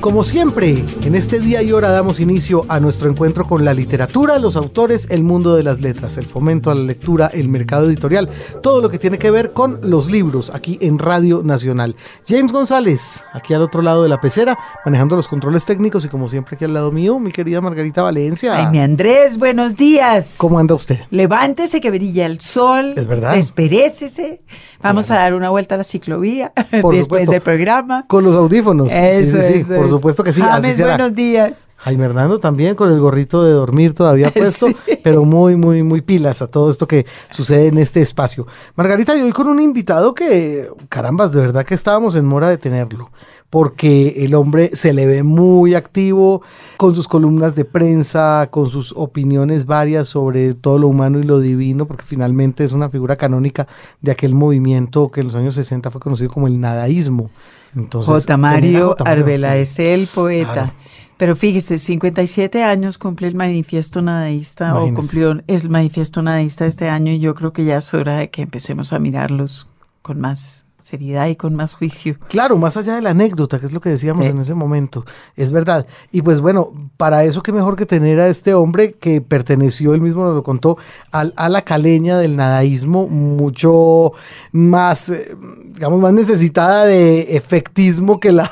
Como siempre, en este día y hora damos inicio a nuestro encuentro con la literatura, los autores, el mundo de las letras, el fomento a la lectura, el mercado editorial, todo lo que tiene que ver con los libros aquí en Radio Nacional. James González, aquí al otro lado de la pecera, manejando los controles técnicos y como siempre aquí al lado mío, mi querida Margarita Valencia. Ay, mi Andrés, buenos días. ¿Cómo anda usted? Levántese que brilla el sol. Es verdad. Desperécese. Vamos a dar una vuelta a la ciclovía Por después supuesto. del programa. Con los audífonos. Eso, sí, sí, sí, eso, por supuesto que sí. así James, será. buenos días. Jaime Hernando también con el gorrito de dormir todavía puesto, Sí. pero muy, muy, muy pilas a todo esto que sucede en este espacio. Margarita, y hoy con un invitado que, carambas, de verdad que estábamos en mora de tenerlo, porque el hombre se le ve muy activo con sus columnas de prensa, con sus opiniones varias sobre todo lo humano y lo divino, porque finalmente es una figura canónica de aquel movimiento que en los años 60 fue conocido como el nadaísmo. Entonces, J. Mario J. Mario, Arbela sí. es el poeta. Claro. Pero fíjese, 57 años cumple el manifiesto nadaísta o cumplió el manifiesto nadaísta este año y yo creo que ya es hora de que empecemos a mirarlos con más seriedad y con más juicio. Claro, más allá de la anécdota, que es lo que decíamos Sí. en ese momento, es verdad. Y pues bueno, para eso qué mejor que tener a este hombre que perteneció, él mismo nos lo contó, al, a la caleña del nadaísmo, mucho más, eh, digamos, más necesitada de efectismo que la,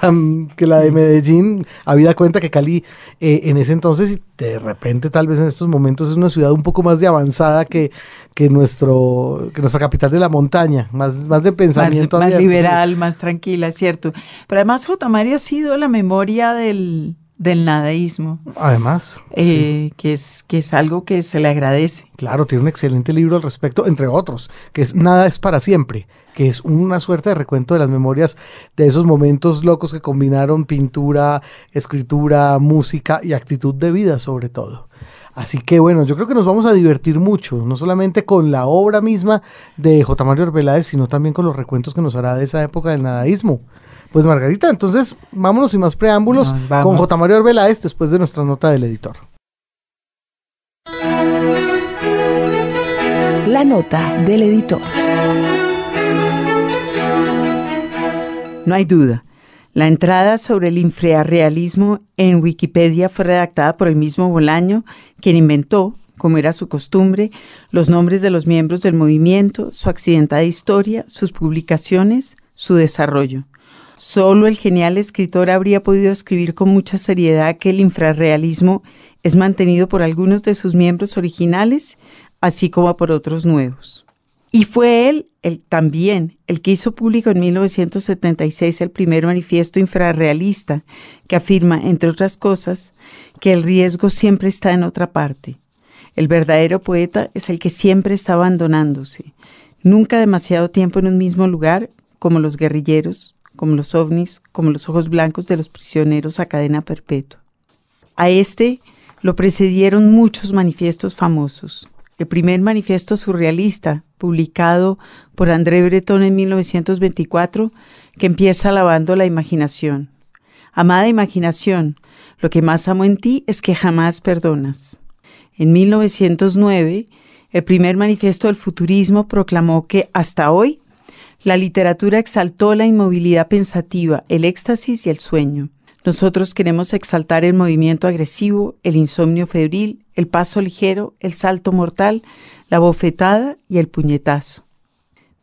que la de Medellín, habida cuenta que Cali eh, en ese entonces y de repente tal vez en estos momentos es una ciudad un poco más de avanzada que, que, nuestro, que nuestra capital de la montaña, más, más de pensamiento más abierto, sí. liberal, más tranquila, es cierto. Pero además J. Mario ha sido la memoria del, del nadaísmo, Además, sí, eh, que, es, que es algo que se le agradece. claro, tiene un excelente libro al respecto, entre otros, que es Nada es para siempre, que es una suerte de recuento de las memorias de esos momentos locos que combinaron pintura, escritura, música y actitud de vida sobre todo. Así que bueno, yo creo que nos vamos a divertir mucho, no solamente con la obra misma de J. Mario Arbeláez, sino también con los recuentos que nos hará de esa época del nadaísmo. Pues Margarita, entonces vámonos sin más preámbulos con J. Mario Arbeláez después de nuestra nota del editor. La nota del editor. No hay duda. La entrada sobre el infrarrealismo en Wikipedia fue redactada por el mismo Bolaño, quien inventó, como era su costumbre, los nombres de los miembros del movimiento, su accidentada historia, sus publicaciones, su desarrollo. Solo el genial escritor habría podido escribir con mucha seriedad que el infrarrealismo es mantenido por algunos de sus miembros originales, así como por otros nuevos. Y fue él, el, también, el que hizo público en 1976 el primer manifiesto infrarrealista, que afirma, entre otras cosas, que el riesgo siempre está en otra parte. El verdadero poeta es el que siempre está abandonándose, nunca demasiado tiempo en un mismo lugar, como los guerrilleros, como los ovnis, como los ojos blancos de los prisioneros a cadena perpetua. A este lo precedieron muchos manifiestos famosos. El primer manifiesto surrealista, publicado por André Breton en 1924, que empieza alabando la imaginación. Amada imaginación, lo que más amo en ti es que jamás perdonas. En 1909, el primer manifiesto del futurismo proclamó que hasta hoy la literatura exaltó la inmovilidad pensativa, el éxtasis y el sueño. Nosotros queremos exaltar el movimiento agresivo, el insomnio febril, el paso ligero, el salto mortal, la bofetada y el puñetazo.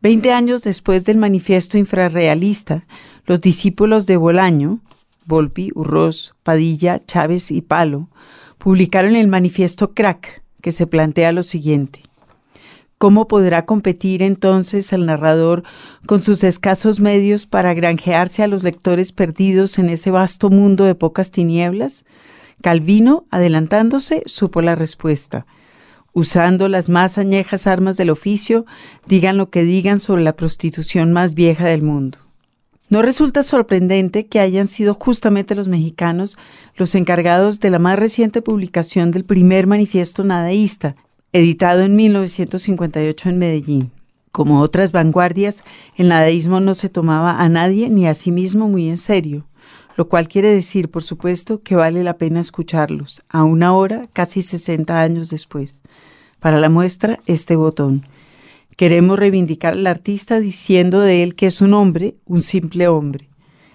Veinte años después del manifiesto infrarrealista, los discípulos de Bolaño, Volpi, Urroz, Padilla, Chávez y Palo, publicaron el manifiesto Crack, que se plantea lo siguiente. ¿Cómo podrá competir entonces el narrador con sus escasos medios para granjearse a los lectores perdidos en ese vasto mundo de pocas tinieblas? Calvino, adelantándose, supo la respuesta. Usando las más añejas armas del oficio, digan lo que digan sobre la prostitución más vieja del mundo. No resulta sorprendente que hayan sido justamente los mexicanos los encargados de la más reciente publicación del primer manifiesto nadaísta, editado en 1958 en Medellín. Como otras vanguardias, el nadaísmo no se tomaba a nadie ni a sí mismo muy en serio, lo cual quiere decir, por supuesto, que vale la pena escucharlos, aún ahora, casi 60 años después. Para la muestra, este botón. Queremos reivindicar al artista diciendo de él que es un hombre, un simple hombre.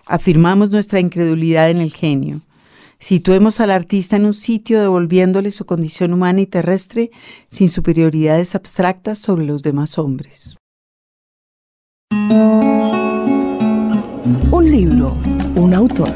Afirmamos nuestra incredulidad en el genio. Situemos al artista en un sitio devolviéndole su condición humana y terrestre sin superioridades abstractas sobre los demás hombres. Un libro, un autor.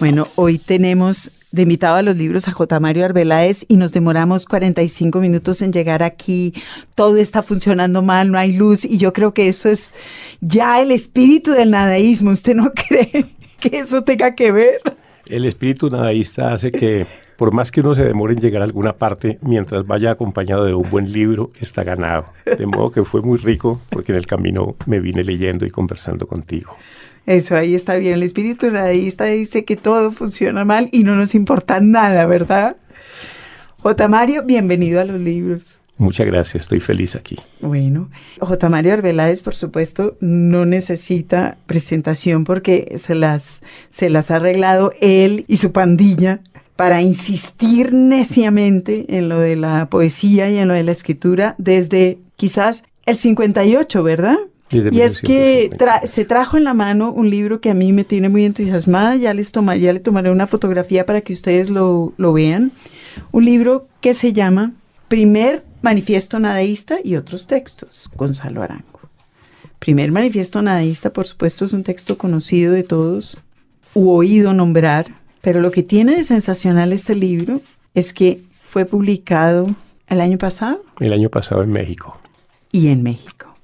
Bueno, hoy tenemos de invitado a los libros a J. Mario Arbeláez y nos demoramos 45 minutos en llegar aquí. Todo está funcionando mal, no hay luz y yo creo que eso es ya el espíritu del nadaísmo. ¿Usted no cree que eso tenga que ver? El espíritu nadaísta hace que, por más que uno se demore en llegar a alguna parte, mientras vaya acompañado de un buen libro, está ganado. De modo que fue muy rico porque en el camino me vine leyendo y conversando contigo. Eso ahí está bien. El espíritu nadaísta dice que todo funciona mal y no nos importa nada, ¿verdad? J. Mario, bienvenido a los libros. Muchas gracias, estoy feliz aquí. Bueno, J. Mario Arbeláez, por supuesto, no necesita presentación porque se las, se las ha arreglado él y su pandilla para insistir neciamente en lo de la poesía y en lo de la escritura desde quizás el 58, ¿verdad? Y es que se trajo en la mano un libro que a mí me tiene muy entusiasmada, ya, les toma, ya le tomaré una fotografía para que ustedes lo, lo vean. Un libro que se llama Primer Manifiesto Nadaísta y otros textos, Gonzalo Arango. Primer Manifiesto Nadaísta, por supuesto, es un texto conocido de todos, u oído nombrar, pero lo que tiene de sensacional este libro es que fue publicado el año pasado. El año pasado en México. Y en México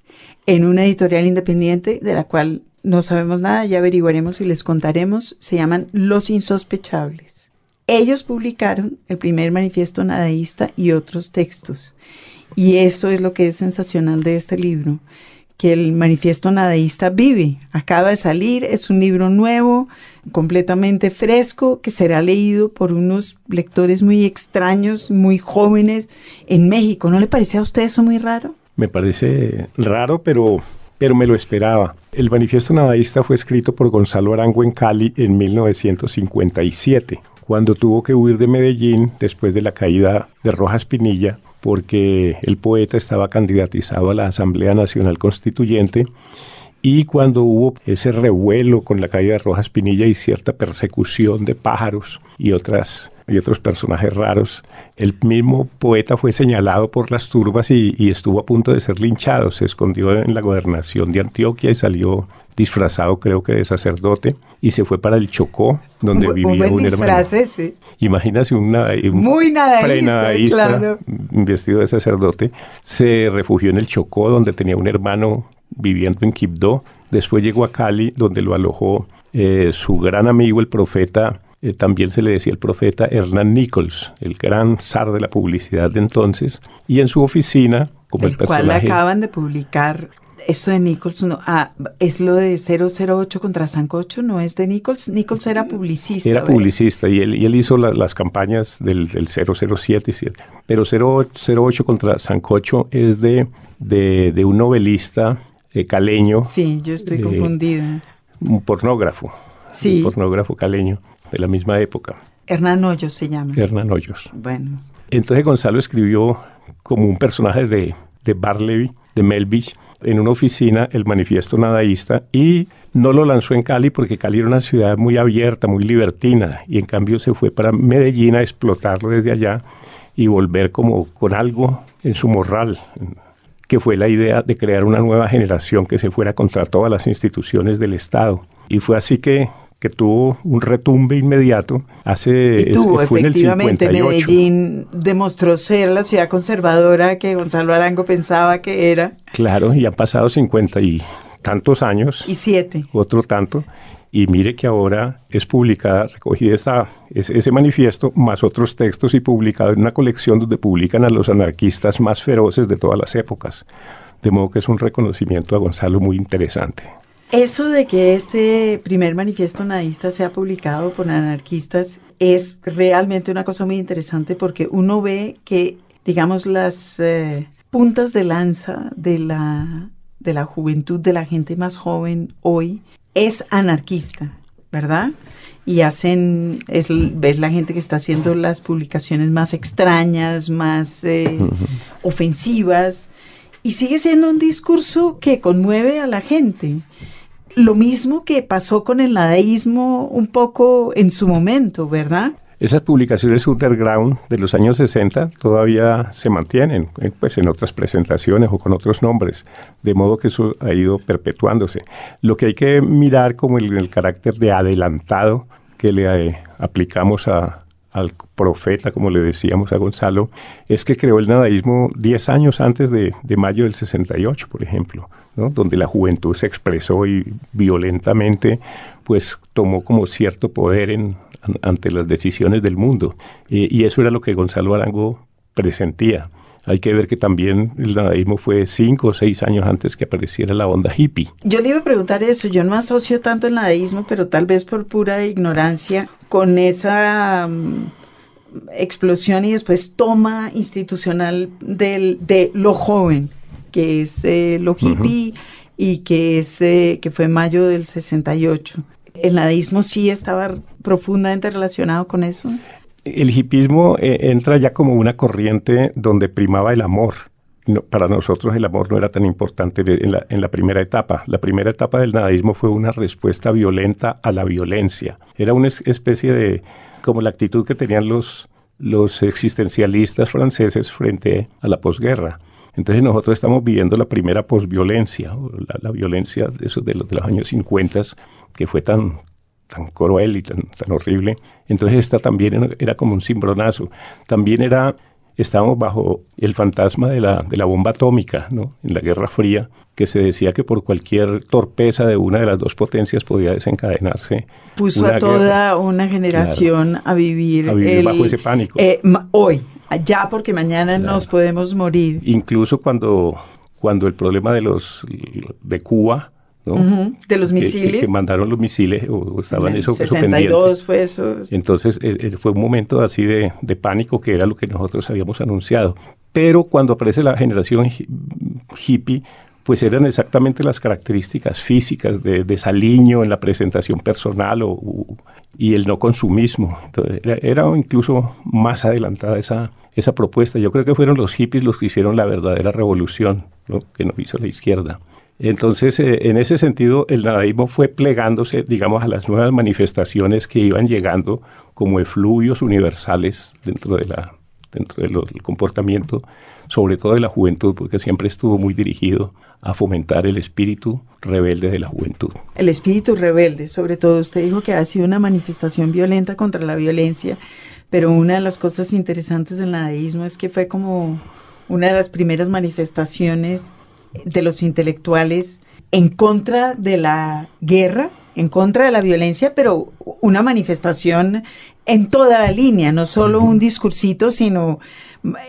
en una editorial independiente de la cual no sabemos nada, ya averiguaremos y les contaremos, se llaman Los Insospechables. Ellos publicaron el primer manifiesto nadaísta y otros textos. Y eso es lo que es sensacional de este libro, que el manifiesto nadaísta vive, acaba de salir, es un libro nuevo, completamente fresco, que será leído por unos lectores muy extraños, muy jóvenes en México. ¿No le parece a usted eso muy raro? Me parece raro, pero, pero me lo esperaba. El manifiesto nadaísta fue escrito por Gonzalo Arango en Cali en 1957, cuando tuvo que huir de Medellín después de la caída de Rojas Pinilla, porque el poeta estaba candidatizado a la Asamblea Nacional Constituyente y cuando hubo ese revuelo con la caída de Rojas Pinilla y cierta persecución de pájaros y otras y otros personajes raros. El mismo poeta fue señalado por las turbas y, estuvo a punto de ser linchado. Se escondió en la gobernación de Antioquia y salió disfrazado, creo que de sacerdote, y se fue para el Chocó, donde vivía un, hermano. Sí. Imagínase una, un muy nadaísta, vestido de sacerdote. Se refugió en el Chocó, donde tenía un hermano viviendo en Quibdó. Después llegó a Cali, donde lo alojó eh, su gran amigo, el profeta eh, también se le decía el profeta Hernán Nichols, el gran zar de la publicidad de entonces, y en su oficina, como el, el personaje... cual acaban de publicar eso de Nichols, no, ah, es lo de 008 contra Sancocho, no es de Nichols. Nichols era publicista. Era publicista y él, y él hizo las campañas del, del 007, pero 008 contra Sancocho es de, de, un novelista eh, caleño. Sí, yo estoy confundida. Un pornógrafo. Sí. Un pornógrafo caleño de la misma época. Hernán Hoyos se llama. Hernán Hoyos. Bueno. Entonces Gonzalo escribió como un personaje de, de Barleby, de Melvich, en una oficina el manifiesto nadaísta y no lo lanzó en Cali porque Cali era una ciudad muy abierta, muy libertina y en cambio se fue para Medellín a explotarlo desde allá y volver como con algo en su morral, que fue la idea de crear una nueva generación que se fuera contra todas las instituciones del Estado. Y fue así que que tuvo un retumbe inmediato hace tuvo, fue efectivamente, en el 58. Medellín demostró ser la ciudad conservadora que Gonzalo Arango pensaba que era. Claro, y han pasado cincuenta y tantos años. Y siete. Otro tanto. Y mire que ahora es publicada, recogida ese, ese manifiesto, más otros textos y publicado en una colección donde publican a los anarquistas más feroces de todas las épocas. De modo que es un reconocimiento a Gonzalo muy interesante. Eso de que este primer manifiesto nadista sea publicado por anarquistas es realmente una cosa muy interesante porque uno ve que, digamos, las eh, puntas de lanza de la, de la juventud, de la gente más joven hoy, es anarquista, ¿verdad? y hacen, es, ves la gente que está haciendo las publicaciones más extrañas, más eh, ofensivas, y sigue siendo un discurso que conmueve a la gente. Lo mismo que pasó con el nadaísmo un poco en su momento, ¿verdad? Esas publicaciones underground de los años 60 todavía se mantienen, eh, pues en otras presentaciones o con otros nombres, de modo que eso ha ido perpetuándose. Lo que hay que mirar como el, carácter de adelantado que le eh, aplicamos al profeta, como le decíamos a Gonzalo, es que creó el nadaísmo 10 años antes de, mayo del 68, por ejemplo, donde la juventud se expresó y violentamente pues tomó como cierto poder en, ante las decisiones del mundo. y eso era lo que Gonzalo Arango presentía. Hay que ver que también el nadaísmo fue cinco o seis años antes que apareciera la onda hippie. Yo le iba a preguntar eso, yo no asocio tanto el nadaísmo, pero tal vez por pura ignorancia, con esa mm, explosión y después toma institucional del, de lo joven, que es eh, lo hippie y que, es, eh, que fue mayo del 68 el nadaísmo sí estaba profundamente relacionado con eso. El hipismo eh, entra ya como una corriente donde primaba el amor. para nosotros el amor no era tan importante en la, en la, primera etapa. La primera etapa del nadaísmo fue una respuesta violenta a la violencia. Era una especie de, como la actitud que tenían los, los existencialistas franceses frente a la posguerra. Entonces nosotros estamos viviendo la primera posviolencia, la, la violencia de, esos de, los, de los años 50 que fue tan, tan cruel y tan, tan horrible. Entonces esta también era como un cimbronazo. También era, estábamos bajo el fantasma de la, de la bomba atómica, ¿no? En la Guerra Fría, que se decía que por cualquier torpeza de una de las dos potencias podía desencadenarse. Puso a toda una generación a vivir, bajo ese pánico. Eh, hoy, ya porque mañana nos podemos morir. Incluso cuando, cuando el problema de los de Cuba de los misiles. Que, mandaron los misiles o, estaban eso, 62 fue eso. Entonces eh, fue un momento así de, pánico que era lo que nosotros habíamos anunciado. Pero cuando aparece la generación hippie, pues eran exactamente las características físicas de, de Saliño en la presentación personal o, y el no consumismo. Entonces, era, incluso más adelantada esa, esa propuesta. Yo creo que fueron los hippies los que hicieron la verdadera revolución que nos hizo la izquierda. Entonces, eh, en ese sentido, el nadaísmo fue plegándose, digamos, a las nuevas manifestaciones que iban llegando como efluvios universales dentro, de la, dentro del comportamiento, sobre todo de la juventud, porque siempre estuvo muy dirigido a fomentar el espíritu rebelde de la juventud. El espíritu rebelde, sobre todo, usted dijo que ha sido una manifestación violenta contra la violencia, pero una de las cosas interesantes del nadaísmo es que fue como una de las primeras manifestaciones de los intelectuales en contra de la guerra, en contra de la violencia, pero una manifestación en toda la línea, no solo un discursito, sino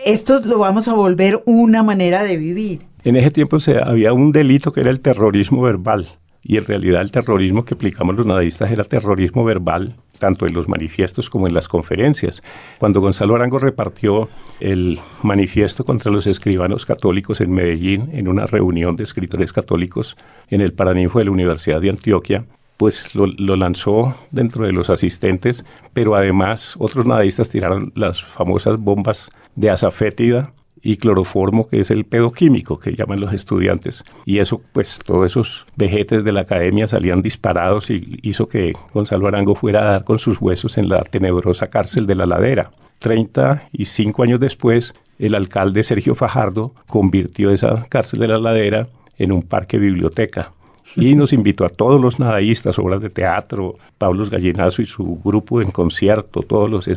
esto lo vamos a volver una manera de vivir. En ese tiempo se, había un delito que era el terrorismo verbal y en realidad el terrorismo que aplicamos los nadistas era terrorismo verbal, tanto en los manifiestos como en las conferencias. Cuando Gonzalo Arango repartió el manifiesto contra los escribanos católicos en Medellín, en una reunión de escritores católicos en el Paraninfo de la Universidad de Antioquia, pues lo, lanzó dentro de los asistentes, pero además otros nadistas tiraron las famosas bombas de azafétida y cloroformo, que es el pedoquímico que llaman los estudiantes. Y eso, pues todos esos vejetes de la academia salían disparados y hizo que Gonzalo Arango fuera a dar con sus huesos en la tenebrosa cárcel de la ladera. Treinta y cinco años después, el alcalde Sergio Fajardo convirtió esa cárcel de la ladera en un parque biblioteca y nos invitó a todos los nadaístas, obras de teatro, Pablo Gallinazo y su grupo en concierto, todos los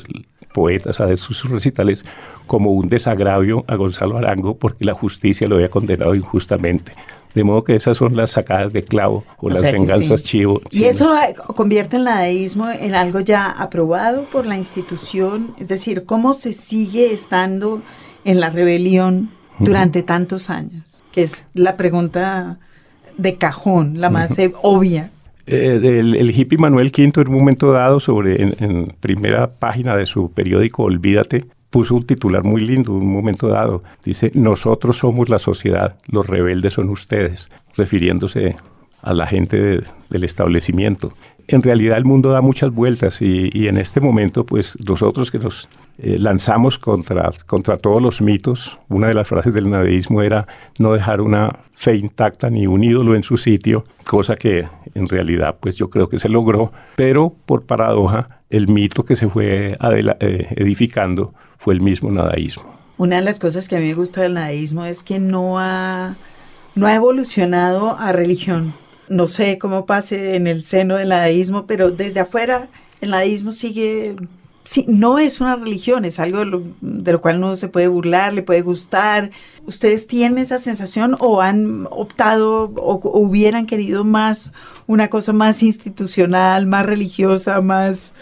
poetas a ver sus recitales, como un desagravio a Gonzalo Arango porque la justicia lo había condenado injustamente. De modo que esas son las sacadas de clavo o, las venganzas chivo. ¿Y eso convierte el nadaísmo en algo ya aprobado por la institución? Es decir, ¿cómo se sigue estando en la rebelión durante tantos años? Que es la pregunta de cajón, la más obvia. Eh, el, hippie Manuel V en un momento dado, sobre en, primera página de su periódico Olvídate, puso un titular muy lindo, un momento dado. Dice, nosotros somos la sociedad, los rebeldes son ustedes, refiriéndose a la gente del establecimiento. En realidad el mundo da muchas vueltas y, en este momento, pues nosotros que nos eh, lanzamos contra, contra todos los mitos, una de las frases del nadaísmo era no dejar una fe intacta ni un ídolo en su sitio, cosa que en realidad pues yo creo que se logró, pero por paradoja el mito que se fue eh, edificando fue el mismo nadaísmo. Una de las cosas que a mí me gusta del nadaísmo es que no ha, no ha evolucionado a religión no sé cómo pase en el seno del nadaísmo, pero desde afuera el nadaísmo sigue, sí, no es una religión, es algo de lo, cual no se puede burlar, le puede gustar. ¿Ustedes tienen esa sensación o han optado o, hubieran querido más una cosa más institucional, más religiosa, más,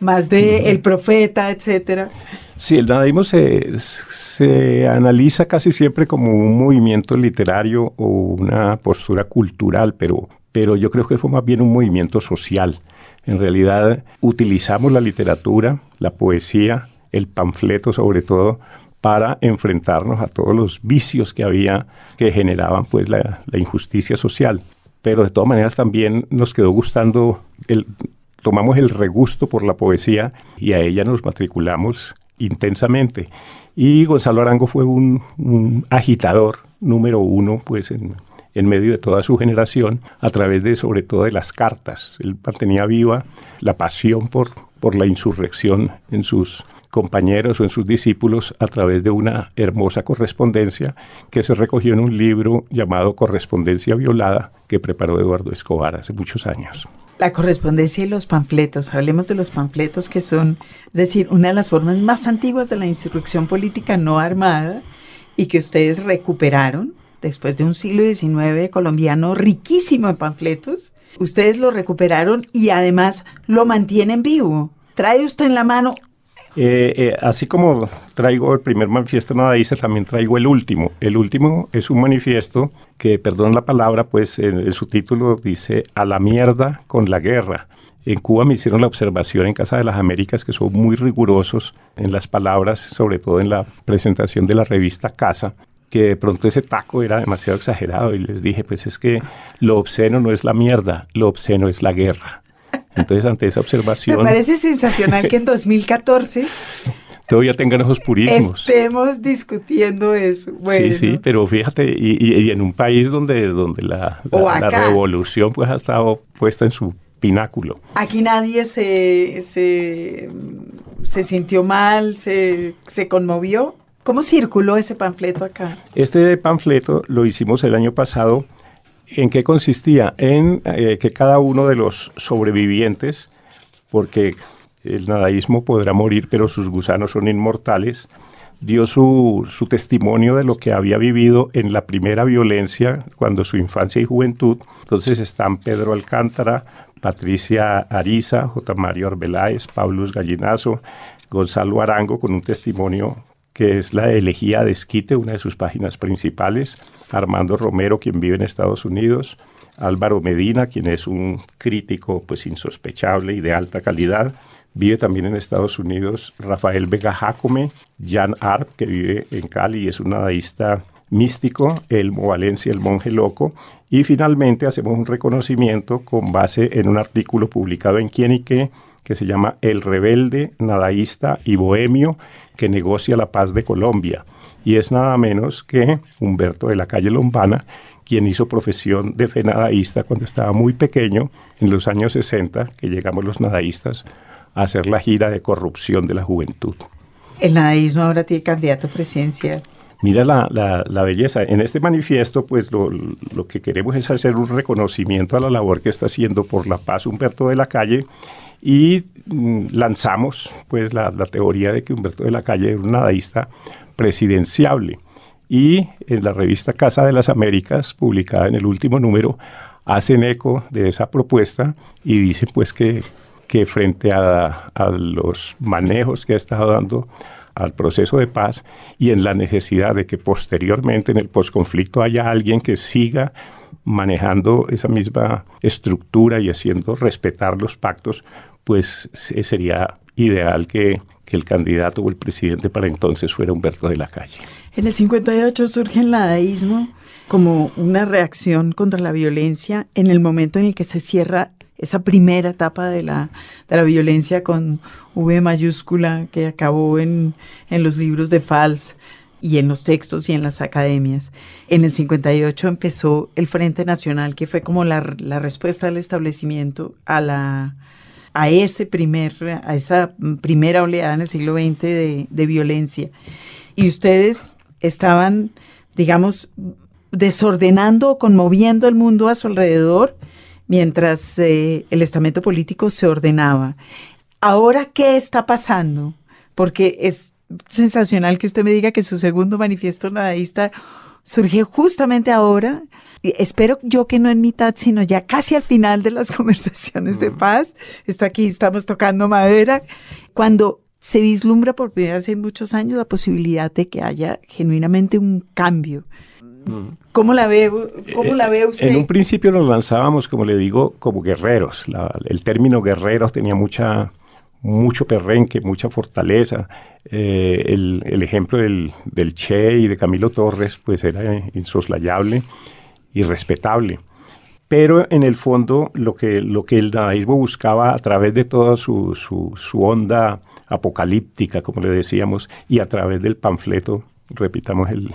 más de el profeta, etcétera? Sí, el nadaísmo se, se, analiza casi siempre como un movimiento literario o una postura cultural, pero, pero yo creo que fue más bien un movimiento social. En realidad utilizamos la literatura, la poesía, el panfleto sobre todo, para enfrentarnos a todos los vicios que había que generaban pues la, la injusticia social. Pero de todas maneras también nos quedó gustando el, tomamos el regusto por la poesía y a ella nos matriculamos intensamente. Y Gonzalo Arango fue un, agitador número uno, pues en, medio de toda su generación, a través de sobre todo de las cartas. Él mantenía viva la pasión por, por la insurrección en sus compañeros o en sus discípulos a través de una hermosa correspondencia que se recogió en un libro llamado Correspondencia Violada que preparó Eduardo Escobar hace muchos años. La correspondencia y los panfletos. Hablemos de los panfletos que son, es decir, una de las formas más antiguas de la insurrección política no armada y que ustedes recuperaron después de un siglo XIX colombiano riquísimo en panfletos. Ustedes lo recuperaron y además lo mantienen vivo. Trae usted en la mano eh, eh, así como traigo el primer manifiesto nadaísta, también traigo el último. El último es un manifiesto que, perdón la palabra, pues en, su título dice a la mierda con la guerra. En Cuba me hicieron la observación en Casa de las Américas que son muy rigurosos en las palabras, sobre todo en la presentación de la revista Casa, que de pronto ese taco era demasiado exagerado y les dije, pues es que lo obsceno no es la mierda, lo obsceno es la guerra. Entonces, ante esa observación... Me parece sensacional que en 2014... todavía tengan esos purismos. Estemos discutiendo eso. Sí, sí, pero fíjate, y, en un país donde, donde la, revolución pues ha estado puesta en su pináculo. Aquí nadie se, se, sintió mal, se, se conmovió. ¿Cómo circuló ese panfleto acá? Este panfleto lo hicimos el año pasado ¿En qué consistía? En eh, que cada uno de los sobrevivientes, porque el nadaísmo podrá morir, pero sus gusanos son inmortales, dio su, su, testimonio de lo que había vivido en la primera violencia cuando su infancia y juventud. Entonces están Pedro Alcántara, Patricia Ariza, J. Mario Arbeláez, Pablo Gallinazo, Gonzalo Arango con un testimonio que es la elegía de Esquite, una de sus páginas principales, Armando Romero, quien vive en Estados Unidos, Álvaro Medina, quien es un crítico pues insospechable y de alta calidad, vive también en Estados Unidos, Rafael Vega Jacome, Jan Art, que vive en Cali y es un nadaísta místico, Elmo Valencia, el monje loco, y finalmente hacemos un reconocimiento con base en un artículo publicado en Quién y qué, que se llama El rebelde, nadaísta y bohemio, que negocia la paz de Colombia. Y es nada menos que Humberto de la calle Lombana, quien hizo profesión de fe nadaísta cuando estaba muy pequeño, en los años 60, que llegamos los nadaístas a hacer la gira de corrupción de la juventud. El nadaísmo ahora tiene candidato presidencial. Mira la, la, belleza. En este manifiesto, pues lo, lo, que queremos es hacer un reconocimiento a la labor que está haciendo por la paz Humberto de la Calle y mm, lanzamos pues la, teoría de que Humberto de la Calle era un nadaísta presidenciable. Y en la revista Casa de las Américas, publicada en el último número, hacen eco de esa propuesta y dicen pues que, que frente a, a los manejos que ha estado dando al proceso de paz y en la necesidad de que posteriormente en el posconflicto haya alguien que siga manejando esa misma estructura y haciendo respetar los pactos, pues sería ideal que, el candidato o el presidente para entonces fuera Humberto de la Calle. En el 58 surge el nadaísmo como una reacción contra la violencia en el momento en el que se cierra esa primera etapa de la, de la violencia con V mayúscula que acabó en, en los libros de Fals y en los textos y en las academias. En el 58 empezó el Frente Nacional, que fue como la, la respuesta del establecimiento a la a ese primer, a esa primera oleada en el siglo XX de, violencia. Y ustedes estaban, digamos, desordenando o conmoviendo el mundo a su alrededor mientras eh, el estamento político se ordenaba. Ahora, ¿qué está pasando? Porque es sensacional que usted me diga que su segundo manifiesto nadaísta surge justamente ahora. Espero yo que no en mitad, sino ya casi al final de las conversaciones de paz. Esto aquí estamos tocando madera. Cuando se vislumbra por primera vez en muchos años la posibilidad de que haya genuinamente un cambio. ¿Cómo la ve, cómo la ve usted? En un principio nos lanzábamos, como le digo, como guerreros. el término guerreros tenía mucha, mucho perrenque, mucha fortaleza. Eh, el, ejemplo del, del, Che y de Camilo Torres, pues era insoslayable y respetable. Pero en el fondo lo que, lo que el dadaísmo buscaba a través de toda su, su, su onda apocalíptica, como le decíamos, y a través del panfleto, repitamos el,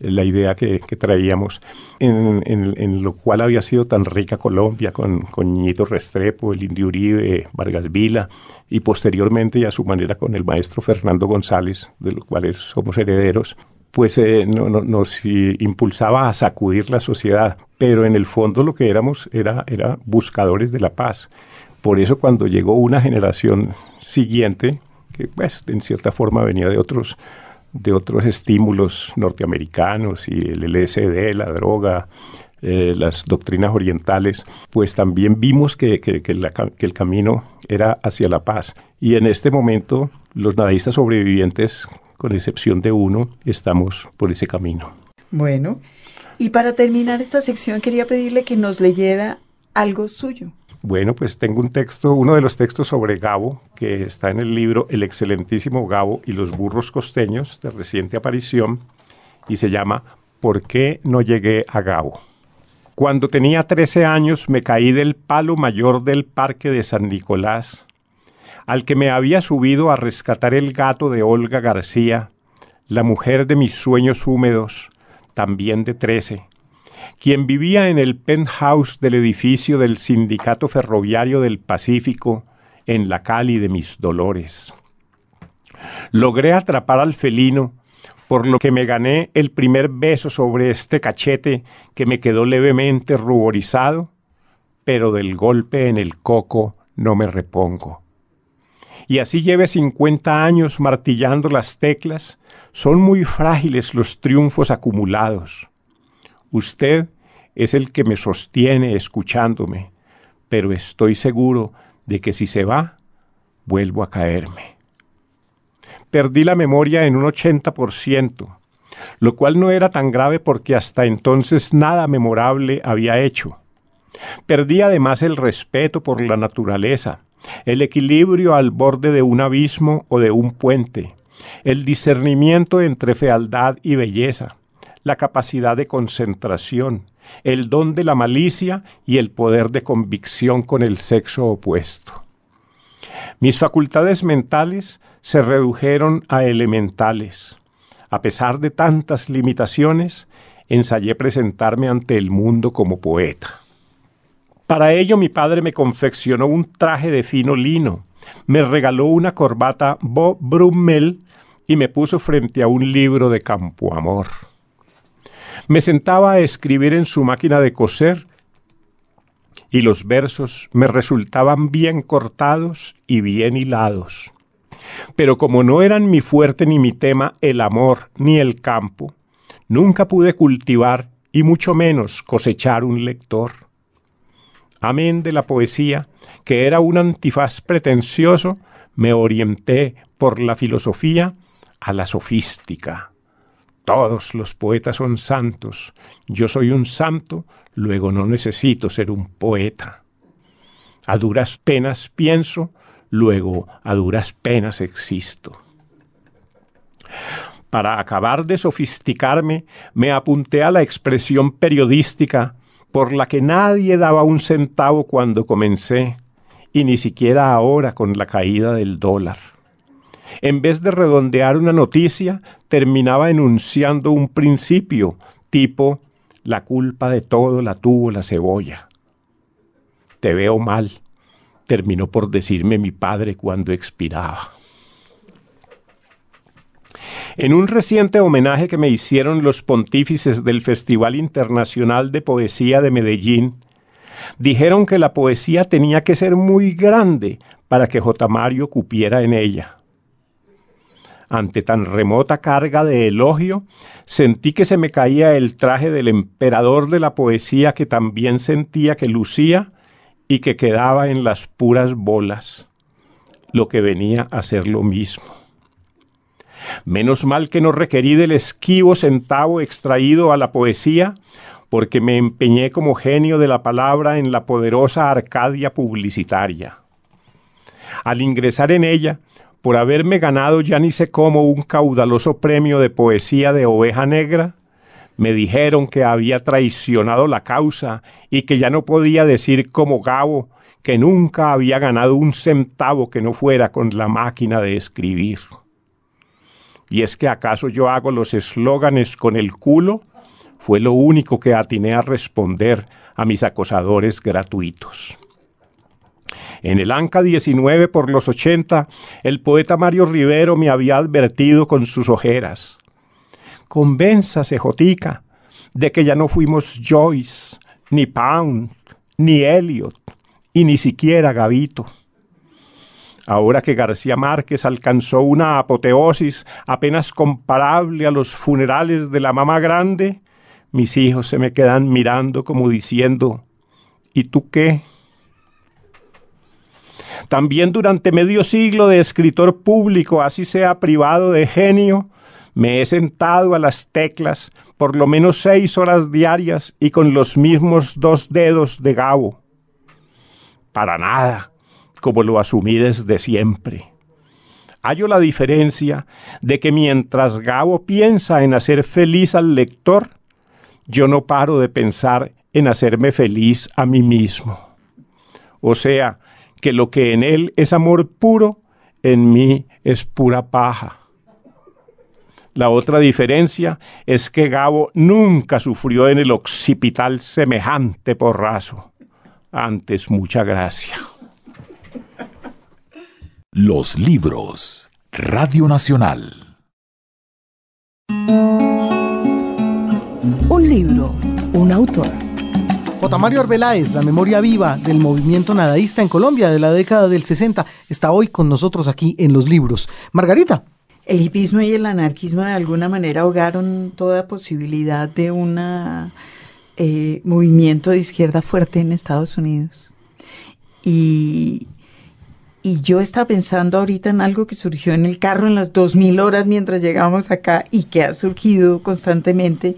la idea que, traíamos, en, lo cual había sido tan rica Colombia con, con Ñito Restrepo, el Indio Uribe, Vargas Vila, y posteriormente y a su manera con el maestro Fernando González, de los cuales somos herederos, pues eh, nos impulsaba a sacudir la sociedad, pero en el fondo lo que éramos era, era buscadores de la paz. Por eso cuando llegó una generación siguiente, que pues en cierta forma venía de otros de otros estímulos norteamericanos y el LSD, la droga, eh, las doctrinas orientales, pues también vimos que, que, el camino era hacia la paz. Y en este momento los nadistas sobrevivientes, con excepción de uno, estamos por ese camino. Bueno, y para terminar esta sección quería pedirle que nos leyera algo suyo. Bueno, pues tengo un texto, uno de los textos sobre Gabo, que está en el libro El excelentísimo Gabo y los burros costeños, de reciente aparición, y se llama ¿Por qué no llegué a Gabo? Cuando tenía 13 años me caí del palo mayor del parque de San Nicolás, al que me había subido a rescatar el gato de Olga García, la mujer de mis sueños húmedos, también de 13 quien vivía en el penthouse del edificio del Sindicato Ferroviario del Pacífico en la Cali de mis dolores. Logré atrapar al felino, por lo que me gané el primer beso sobre este cachete que me quedó levemente ruborizado, pero del golpe en el coco no me repongo. Y así lleve cincuenta años martillando las teclas, son muy frágiles los triunfos acumulados. Usted es el que me sostiene escuchándome, pero estoy seguro de que si se va, vuelvo a caerme. Perdí la memoria en un 80%, lo cual no era tan grave porque hasta entonces nada memorable había hecho. Perdí además el respeto por la naturaleza, el equilibrio al borde de un abismo o de un puente, el discernimiento entre fealdad y belleza, la capacidad de concentración, el don de la malicia y el poder de convicción con el sexo opuesto. Mis facultades mentales se redujeron a elementales. A pesar de tantas limitaciones, ensayé presentarme ante el mundo como poeta. Para ello mi padre me confeccionó un traje de fino lino, me regaló una corbata Bob Brummel y me puso frente a un libro de campo amor. Me sentaba a escribir en su máquina de coser y los versos me resultaban bien cortados y bien hilados. Pero como no eran mi fuerte ni mi tema el amor ni el campo, nunca pude cultivar y mucho menos cosechar un lector. Amén de la poesía, que era un antifaz pretencioso, me orienté por la filosofía a la sofística. Todos los poetas son santos. Yo soy un santo, luego no necesito ser un poeta. A duras penas pienso, luego a duras penas existo. Para acabar de sofisticarme, me apunté a la expresión periodística por la que nadie daba un centavo cuando comencé, y ni siquiera ahora con la caída del dólar. En vez de redondear una noticia, terminaba enunciando un principio, tipo, la culpa de todo la tuvo la cebolla. Te veo mal, terminó por decirme mi padre cuando expiraba. En un reciente homenaje que me hicieron los pontífices del Festival Internacional de Poesía de Medellín, dijeron que la poesía tenía que ser muy grande para que J. Mario cupiera en ella. Ante tan remota carga de elogio, sentí que se me caía el traje del emperador de la poesía que también sentía que lucía y que quedaba en las puras bolas, lo que venía a ser lo mismo. Menos mal que no requerí del esquivo centavo extraído a la poesía, porque me empeñé como genio de la palabra en la poderosa Arcadia publicitaria. Al ingresar en ella, por haberme ganado ya ni sé cómo un caudaloso premio de poesía de oveja negra, me dijeron que había traicionado la causa y que ya no podía decir como Gabo que nunca había ganado un centavo que no fuera con la máquina de escribir. ¿Y es que acaso yo hago los eslóganes con el culo? Fue lo único que atiné a responder a mis acosadores gratuitos. En el Anca 19 por los 80, el poeta Mario Rivero me había advertido con sus ojeras. Convénzase, Jotica, de que ya no fuimos Joyce, ni Pound, ni Elliot, y ni siquiera Gavito. Ahora que García Márquez alcanzó una apoteosis apenas comparable a los funerales de la mamá grande, mis hijos se me quedan mirando como diciendo, ¿y tú qué? También durante medio siglo de escritor público, así sea privado de genio, me he sentado a las teclas por lo menos seis horas diarias y con los mismos dos dedos de Gabo. Para nada como lo asumí desde siempre. Hallo la diferencia de que mientras Gabo piensa en hacer feliz al lector, yo no paro de pensar en hacerme feliz a mí mismo. O sea, que lo que en él es amor puro, en mí es pura paja. La otra diferencia es que Gabo nunca sufrió en el occipital semejante porrazo. Antes mucha gracia. Los libros. Radio Nacional. Un libro, un autor. J. Mario Arbeláez, la memoria viva del movimiento nadaísta en Colombia de la década del 60, está hoy con nosotros aquí en los libros. Margarita. El hipismo y el anarquismo de alguna manera ahogaron toda posibilidad de un eh, movimiento de izquierda fuerte en Estados Unidos. Y, yo estaba pensando ahorita en algo que surgió en el carro en las 2000 horas mientras llegamos acá y que ha surgido constantemente,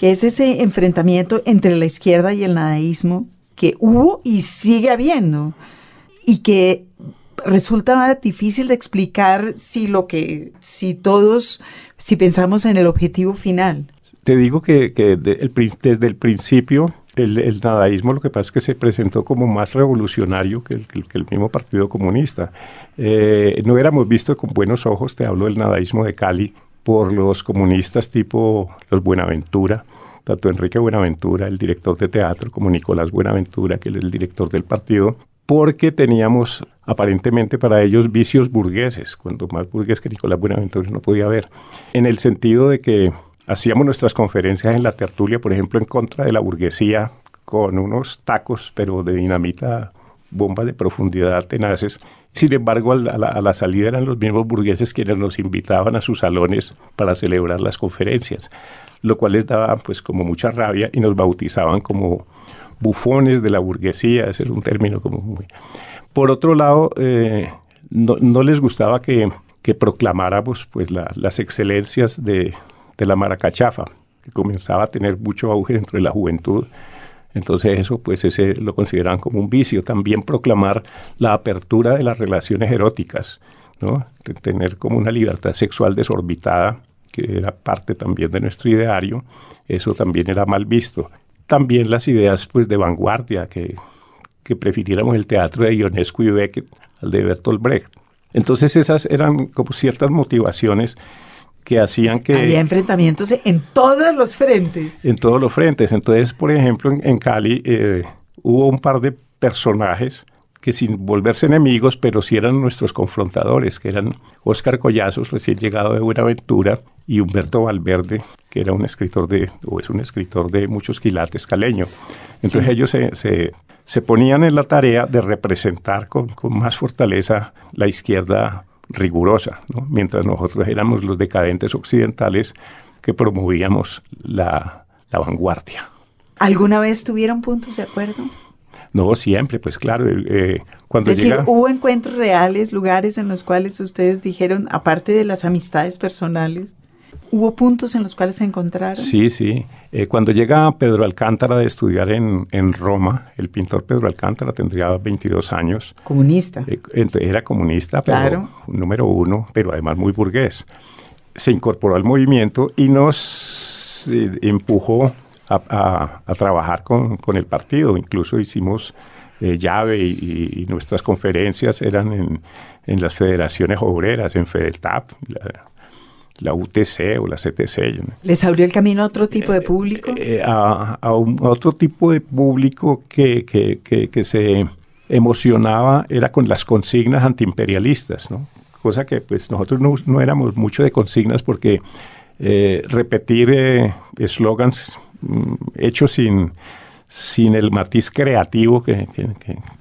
que es ese enfrentamiento entre la izquierda y el nadaísmo que hubo y sigue habiendo y que resulta difícil de explicar si lo que, si todos, si pensamos en el objetivo final. Te digo que, desde el principio el, nadaísmo lo que pasa es que se presentó como más revolucionario que el, mismo Partido Comunista. Eh, no éramos visto con buenos ojos, te hablo del nadaísmo de Cali, por los comunistas tipo los Buenaventura, tanto Enrique Buenaventura, el director de teatro, como Nicolás Buenaventura, que es el director del partido, porque teníamos aparentemente para ellos vicios burgueses, cuando más burgués que Nicolás Buenaventura no podía haber, en el sentido de que hacíamos nuestras conferencias en la tertulia, por ejemplo, en contra de la burguesía, con unos tacos, pero de dinamita, bombas de profundidad tenaces. Sin embargo, a la, salida eran los mismos burgueses quienes nos invitaban a sus salones para celebrar las conferencias, lo cual les daba pues como mucha rabia y nos bautizaban como bufones de la burguesía, ese es un término como muy... Por otro lado, eh, no, les gustaba que, proclamáramos pues las excelencias de, de la maracachafa, que comenzaba a tener mucho auge dentro de la juventud. Entonces eso pues ese lo consideraban como un vicio. También proclamar la apertura de las relaciones eróticas, ¿no? tener como una libertad sexual desorbitada, que era parte también de nuestro ideario, eso también era mal visto. también las ideas pues, de vanguardia, que, que prefiriéramos el teatro de Ionesco y Beckett al de Bertolt Brecht. Entonces esas eran como ciertas motivaciones que hacían que... Había enfrentamientos en todos los frentes. En todos los frentes. Entonces, por ejemplo, en, Cali eh, hubo un par de personajes que sin volverse enemigos, pero sí eran nuestros confrontadores, que eran Óscar Collazos, recién llegado de Buenaventura, y Humberto Valverde, que era un escritor de, o es un escritor de muchos quilates caleño. Entonces ellos se, se, ponían en la tarea de representar con, con más fortaleza la izquierda rigurosa, mientras nosotros éramos los decadentes occidentales que promovíamos la, la vanguardia. ¿Alguna vez tuvieron puntos de acuerdo? No, siempre, pues claro. Eh, cuando es decir, hubo encuentros reales, lugares en los cuales ustedes dijeron, aparte de las amistades personales, ¿hubo puntos en los cuales se encontraron? Sí, sí. Eh, cuando llega Pedro Alcántara de estudiar en, en, Roma, el pintor Pedro Alcántara tendría 22 años. Comunista. Eh, era comunista, pero claro. número uno, pero además muy burgués. Se incorporó al movimiento y nos empujó a, trabajar con, el partido. Incluso hicimos eh, llave y, nuestras conferencias eran en, las federaciones obreras, en FEDELTAP, la, UTC o la CTC. ¿Les abrió el camino a otro tipo de eh, público? Eh, a, otro tipo de público que, que, se emocionaba era con las consignas antiimperialistas, ¿no? cosa que pues nosotros no, no éramos mucho de consignas porque repetir eslogans Mm, hecho sin, sin el matiz creativo que,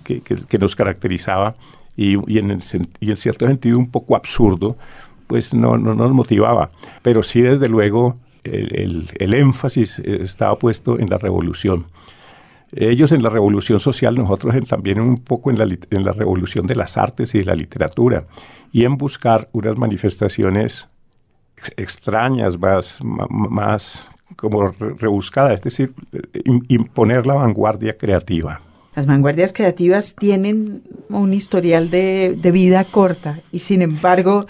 que, nos caracterizaba y, y, en y, en cierto sentido un poco absurdo, pues no, no, nos motivaba. Pero sí, desde luego, el, el, énfasis estaba puesto en la revolución. Ellos en la revolución social, nosotros también un poco en la, en la revolución de las artes y de la literatura, y en buscar unas manifestaciones extrañas, más, más como rebuscada, es decir, imponer la vanguardia creativa. Las vanguardias creativas tienen un historial de, vida corta y sin embargo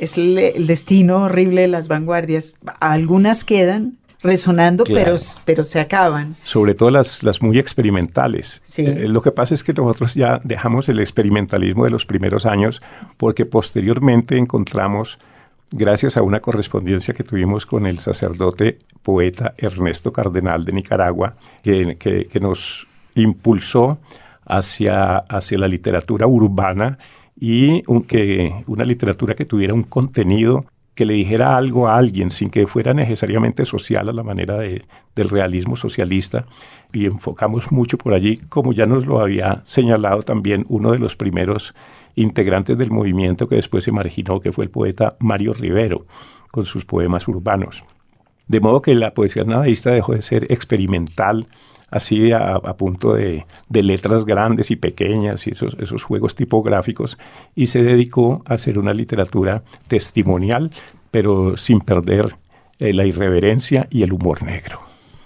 es el, destino horrible de las vanguardias. Algunas quedan resonando, pero, pero se acaban. Sobre todo las, las muy experimentales. Eh, lo que pasa es que nosotros ya dejamos el experimentalismo de los primeros años porque posteriormente encontramos gracias a una correspondencia que tuvimos con el sacerdote poeta Ernesto Cardenal de Nicaragua, que, nos impulsó hacia, hacia la literatura urbana y una literatura que tuviera un contenido que le dijera algo a alguien sin que fuera necesariamente social a la manera de, del realismo socialista y enfocamos mucho por allí, como ya nos lo había señalado también uno de los primeros integrantes del movimiento que después se marginó, que fue el poeta Mario Rivero, con sus poemas urbanos. De modo que la poesía nadaísta dejó de ser experimental, así a, punto de, letras grandes y pequeñas y esos, esos juegos tipográficos, y se dedicó a hacer una literatura testimonial, pero sin perder eh, la irreverencia y el humor negro.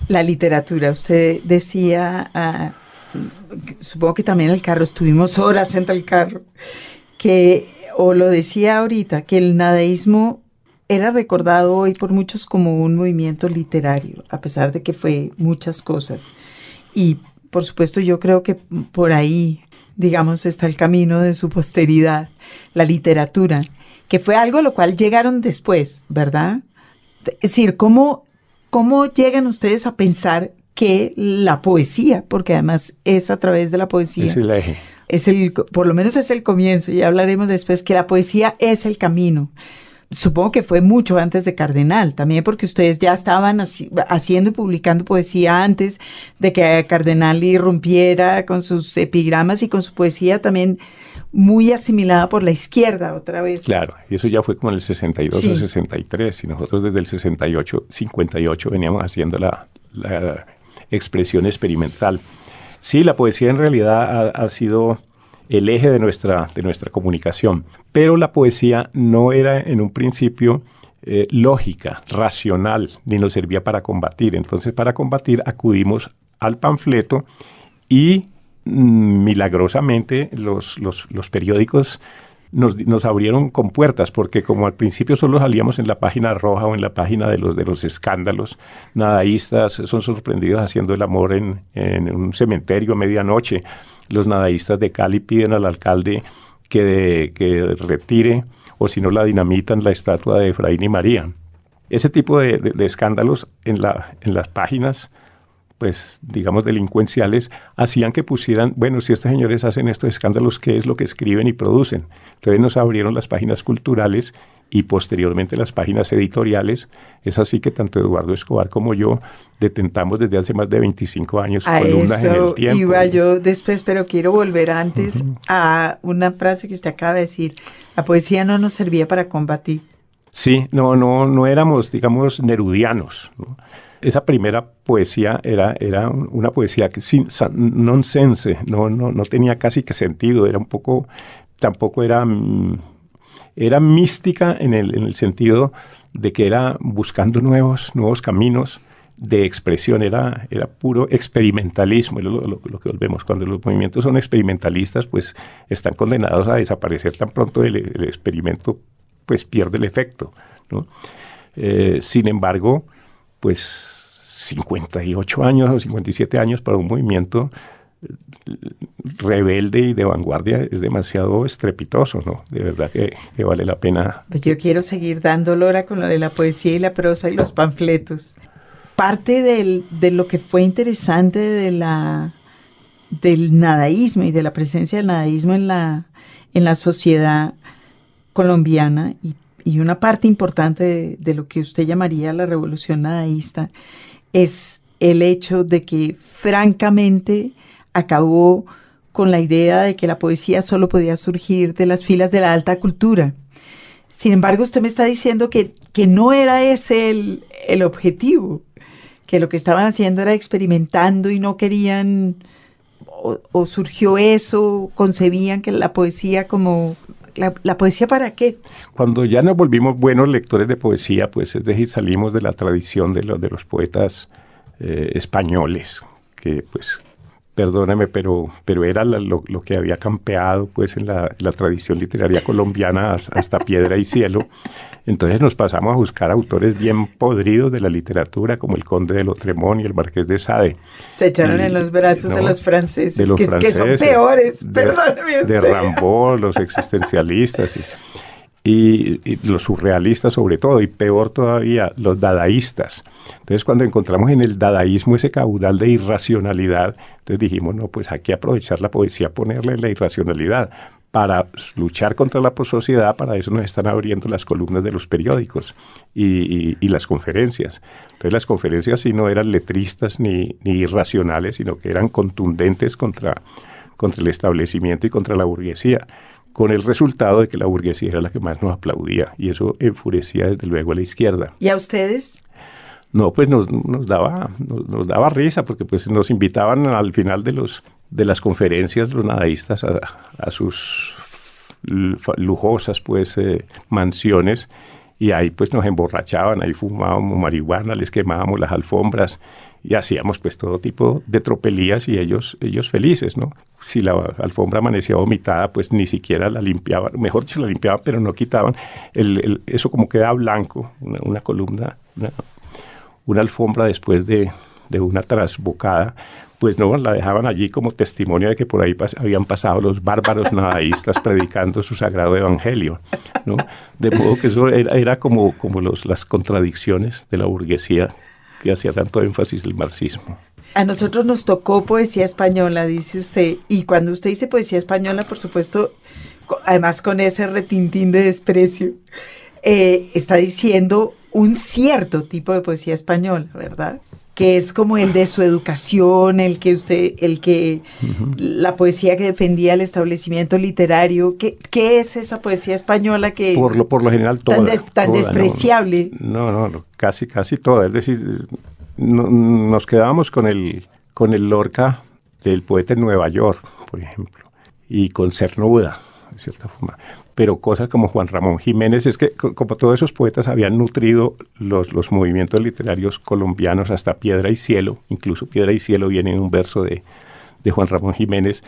La literatura, usted decía... Ah, supongo que también el carro, estuvimos horas en el carro, que, o lo decía ahorita, que el nadaísmo era recordado hoy por muchos como un movimiento literario, a pesar de que fue muchas cosas. Y por supuesto yo creo que por ahí, digamos, está el camino de su posteridad, la literatura, que fue algo a lo cual llegaron después, ¿verdad? Es decir, ¿cómo, cómo llegan ustedes a pensar que la poesía, porque además es a través de la poesía. Es el eje. Es el, por lo menos es el comienzo, y hablaremos después que la poesía es el camino. Supongo que fue mucho antes de Cardenal, también porque ustedes ya estaban haciendo y publicando poesía antes de que Cardenal irrumpiera con sus epigramas y con su poesía también muy asimilada por la izquierda otra vez. Claro, y eso ya fue como en el 62 o 63, y nosotros desde el 68, 58 veníamos haciendo la, la expresión experimental. Sí, la poesía en realidad ha, sido el eje de nuestra, de nuestra comunicación, pero la poesía no era en un principio eh, lógica, racional, ni nos servía para combatir. Entonces, para combatir acudimos al panfleto y mm, milagrosamente los, los, periódicos nos, nos, abrieron con puertas, porque como al principio solo salíamos en la página roja o en la página de los, de los escándalos, nadaístas son sorprendidos haciendo el amor en, en un cementerio a medianoche. Los nadaístas de Cali piden al alcalde que, que retire o si no la dinamitan la estatua de Efraín y María. Ese tipo de, de, de escándalos en, la, en las páginas pues digamos delincuenciales, hacían que pusieran, bueno, si estos señores hacen estos escándalos, ¿qué es lo que escriben y producen? Entonces nos abrieron las páginas culturales y posteriormente las páginas editoriales. Es así que tanto Eduardo Escobar como yo detentamos desde hace más de 25 años a columnas eso en el tiempo. Iba yo después, pero quiero volver antes uh -huh. a una frase que usted acaba de decir. La poesía no nos servía para combatir. Sí, no, no, no éramos, digamos, nerudianos. ¿no? Esa primera poesía era, era una poesía que sin nonsense, no, no, no tenía casi que sentido, era un poco, tampoco era, era mística en el, en el sentido de que era buscando nuevos, nuevos caminos de expresión, era, era puro experimentalismo, lo, lo, que volvemos. Cuando los movimientos son experimentalistas, pues están condenados a desaparecer tan pronto el, el experimento pues pierde el efecto. ¿no? Eh, sin embargo, pues 58 años o 57 años para un movimiento rebelde y de vanguardia es demasiado estrepitoso, ¿no? De verdad que, vale la pena. Pues yo quiero seguir dando lora con lo de la poesía y la prosa y los panfletos. Parte de lo que fue interesante de la, del nadaísmo y de la presencia del nadaísmo en la, en la sociedad colombiana y, y una parte importante de, de, lo que usted llamaría la revolución nadaísta es el hecho de que francamente acabó con la idea de que la poesía solo podía surgir de las filas de la alta cultura. Sin embargo, usted me está diciendo que, que no era ese el, el objetivo, que lo que estaban haciendo era experimentando y no querían, o, o surgió eso, concebían que la poesía como la, poesía para qué? Cuando ya nos volvimos buenos lectores de poesía, pues es decir, salimos de la tradición de, lo, de los poetas eh, españoles, que pues, perdóname, pero, pero era la, lo, lo, que había campeado pues en la, la tradición literaria colombiana hasta, Piedra y Cielo. Entonces nos pasamos a buscar autores bien podridos de la literatura, como el Conde de Lotremont y el Marqués de Sade. Se echaron y, en los brazos no, de los franceses, de los que, franceses, que, son peores, de, perdóneme usted. De Rambaud, los existencialistas. Y, y, y, los surrealistas sobre todo, y peor todavía, los dadaístas. Entonces, cuando encontramos en el dadaísmo ese caudal de irracionalidad, entonces dijimos, no, pues hay que aprovechar la poesía, ponerle la irracionalidad para luchar contra la sociedad, para eso nos están abriendo las columnas de los periódicos y, y, y, las conferencias. Entonces las conferencias sí no eran letristas ni, ni irracionales, sino que eran contundentes contra, contra el establecimiento y contra la burguesía, con el resultado de que la burguesía era la que más nos aplaudía y eso enfurecía desde luego a la izquierda. ¿Y a ustedes? No, pues nos, nos daba, nos, nos, daba risa porque pues nos invitaban al final de los de las conferencias los nadaístas a, a sus lujosas pues eh, mansiones y ahí pues nos emborrachaban, ahí fumábamos marihuana, les quemábamos las alfombras y hacíamos pues todo tipo de tropelías y ellos, ellos felices, ¿no? Si la alfombra amanecía vomitada, pues ni siquiera la limpiaban, mejor dicho la limpiaban, pero no quitaban, el, el, eso como queda blanco, una, una columna, una, una, alfombra después de, de una trasbocada, pues no, la dejaban allí como testimonio de que por ahí pas habían pasado los bárbaros nadaístas predicando su sagrado evangelio, ¿no? De modo que eso era, era como, como los, las contradicciones de la burguesía que hacía tanto énfasis el marxismo. A nosotros nos tocó poesía española, dice usted, y cuando usted dice poesía española, por supuesto, además con ese retintín de desprecio, eh, está diciendo un cierto tipo de poesía española, ¿verdad? que es como el de su educación, el que usted, el que uh -huh. la poesía que defendía el establecimiento literario. ¿Qué, qué es esa poesía española que por lo por lo general toda, tan, des, tan toda, despreciable? No, no, no, casi casi toda. Es decir, no, nos quedábamos con el con el Lorca del poeta en Nueva York, por ejemplo, y con Cernuda, de cierta forma. Pero cosas como Juan Ramón Jiménez, es que como todos esos poetas habían nutrido los, los movimientos literarios colombianos hasta Piedra y Cielo, incluso Piedra y Cielo viene en un verso de, de Juan Ramón Jiménez,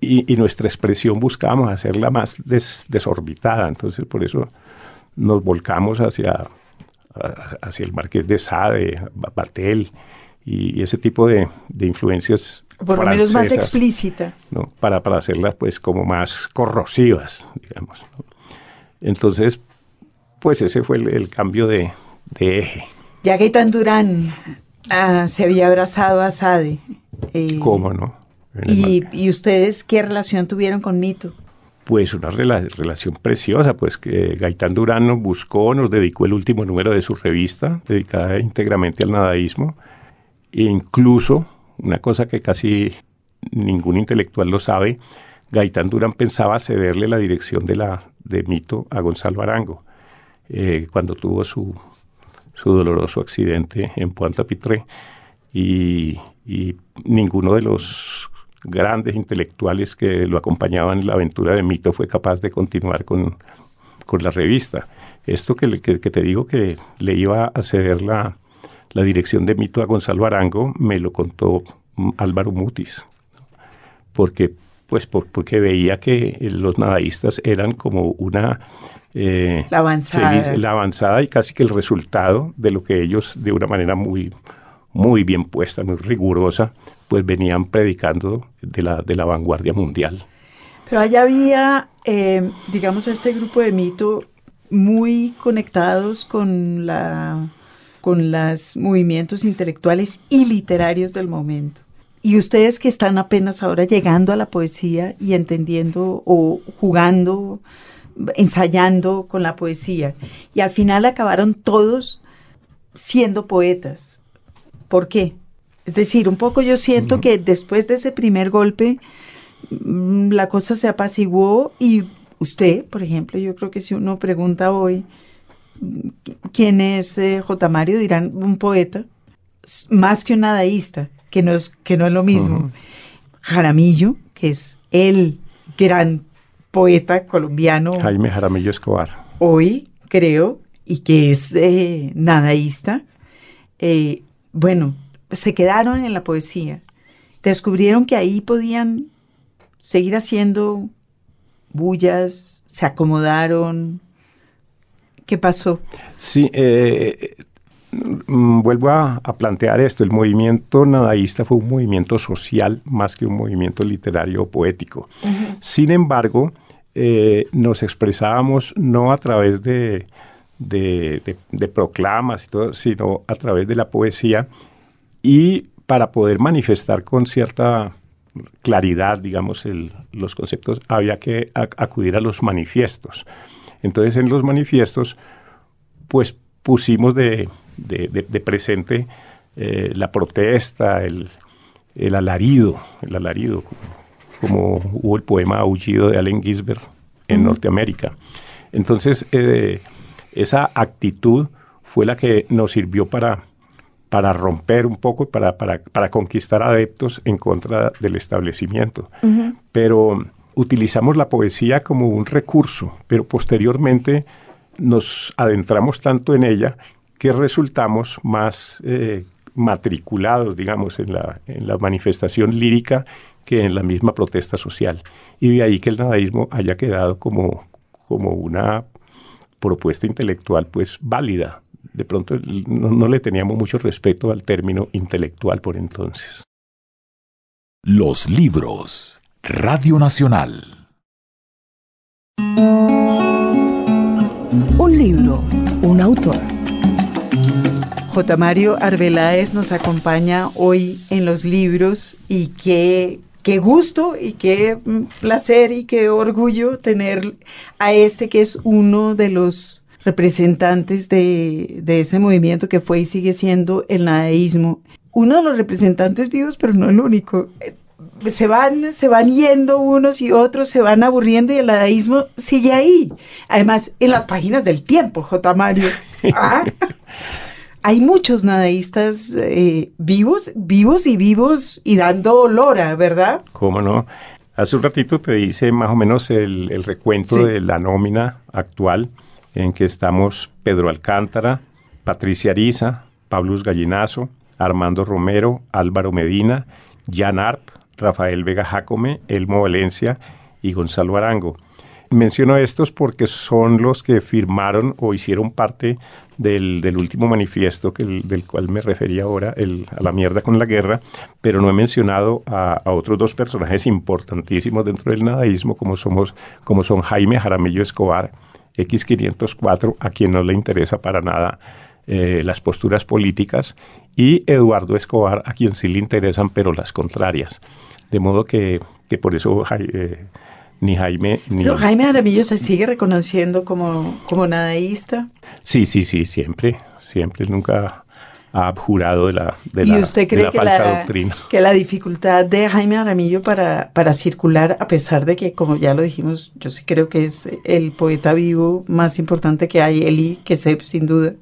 y, nuestra expresión buscábamos hacerla más desorbitada, entonces por eso nos volcamos hacia, hacia el Marqués de Sade, Batel y, ese tipo de, influencias por lo menos más explícita ¿no? para, para hacerlas pues como más corrosivas digamos entonces pues ese fue el, cambio de, eje ya Gaitán Durán ah, se había abrazado a Sade eh, cómo no ¿Y, ustedes qué relación tuvieron con Mito? Pues una relación preciosa, pues que Gaitán Durán nos buscó, nos dedicó el último número de su revista, dedicada íntegramente al nadaísmo, e incluso, una cosa que casi ningún intelectual lo sabe, Gaitán Durán pensaba cederle la dirección de, la, de Mito a Gonzalo Arango, eh, cuando tuvo su, su doloroso accidente en Puanta Pitré, y ninguno de los grandes intelectuales que lo acompañaban en la aventura de Mito fue capaz de continuar con, la revista. Esto que, te digo que le iba a ceder la, dirección de Mito a Gonzalo Arango, me lo contó Álvaro Mutis, porque, pues, porque veía que los nadaístas eran como una... Eh, la avanzada. la avanzada y casi que el resultado de lo que ellos de una manera muy, muy bien puesta, muy rigurosa, pues venían predicando de la, de la vanguardia mundial. Pero allá había, eh, digamos, este grupo de mito muy conectados con, la, con los movimientos intelectuales y literarios del momento. Y ustedes que están apenas ahora llegando a la poesía y entendiendo o jugando, ensayando con la poesía, y al final acabaron todos siendo poetas. ¿Por qué? Es decir, un poco yo siento que después de ese primer golpe, mm, la cosa se apaciguó y usted, por ejemplo, yo creo que si uno pregunta hoy quién es eh, J. Mario, dirán un poeta, más que un nadaísta, que no es, que no es lo mismo. Jaramillo, que es el gran poeta colombiano. Jaime Jaramillo Escobar. Hoy, creo, y que es eh, nadaísta. Eh, bueno, se quedaron en la poesía. Descubrieron que ahí podían seguir haciendo bullas, se acomodaron. ¿Qué pasó? Sí, eh, mm, vuelvo a, plantear esto. El movimiento nadaísta fue un movimiento social más que un movimiento literario o poético. Sin embargo, eh, nos expresábamos no a través de, de, proclamas y todo, sino a través de la poesía y para poder manifestar con cierta claridad, digamos, los conceptos, había que acudir a los manifiestos. Entonces, en los manifiestos, pues pusimos de, presente eh, la protesta, el, alarido, el alarido, como hubo el poema Aullido de Allen Ginsberg en Norteamérica. Entonces, eh, esa actitud fue la que nos sirvió para para romper un poco, para, para, para conquistar adeptos en contra del establecimiento. Pero utilizamos la poesía como un recurso, pero posteriormente nos adentramos tanto en ella que resultamos más eh, matriculados, digamos, en la, en la manifestación lírica que en la misma protesta social. Y de ahí que el nadaísmo haya quedado como, como una propuesta intelectual pues válida de pronto no, le teníamos mucho respeto al término intelectual por entonces. Los libros. Radio Nacional. Un libro, un autor. J. Mario Arbeláez nos acompaña hoy en los libros y qué, qué gusto y qué placer y qué orgullo tener a este que es uno de los representantes de, ese movimiento que fue y sigue siendo el nadaísmo. Uno de los representantes vivos, pero no el único. Eh, se van, se van yendo unos y otros, se van aburriendo y el nadaísmo sigue ahí. Además, en las páginas del tiempo, J. Mario. Ah, hay muchos nadaístas eh, vivos, vivos y vivos y dando lora, ¿verdad? ¿Cómo no? Hace un ratito te dice más o menos el, recuento de la nómina actual en que estamos Pedro Alcántara, Patricia Ariza, Pablo Gallinazo, Armando Romero, Álvaro Medina, Jan Arp, Rafael Vega Jacome, Elmo Valencia y Gonzalo Arango. Menciono estos porque son los que firmaron o hicieron parte del, último manifiesto del cual me refería ahora, a la mierda con la guerra, pero no he mencionado a, otros dos personajes importantísimos dentro del nadaísmo, como, somos, como son Jaime Jaramillo Escobar, X504, a quien no le interesa para nada eh, las posturas políticas, y Eduardo Escobar, a quien sí le interesan, pero las contrarias. De modo que, que por eso eh, ni Jaime ni... Pero Jaime Aramillo se sigue reconociendo como, como nadaísta. Sí, sí, sí, siempre, siempre, nunca ha abjurado de la, de ¿Y usted cree que la, doctrina. Que la dificultad de Jaime Aramillo para, para circular, a pesar de que, como ya lo dijimos, yo sí creo que es el poeta vivo más importante que hay, Eli, que sé sin duda,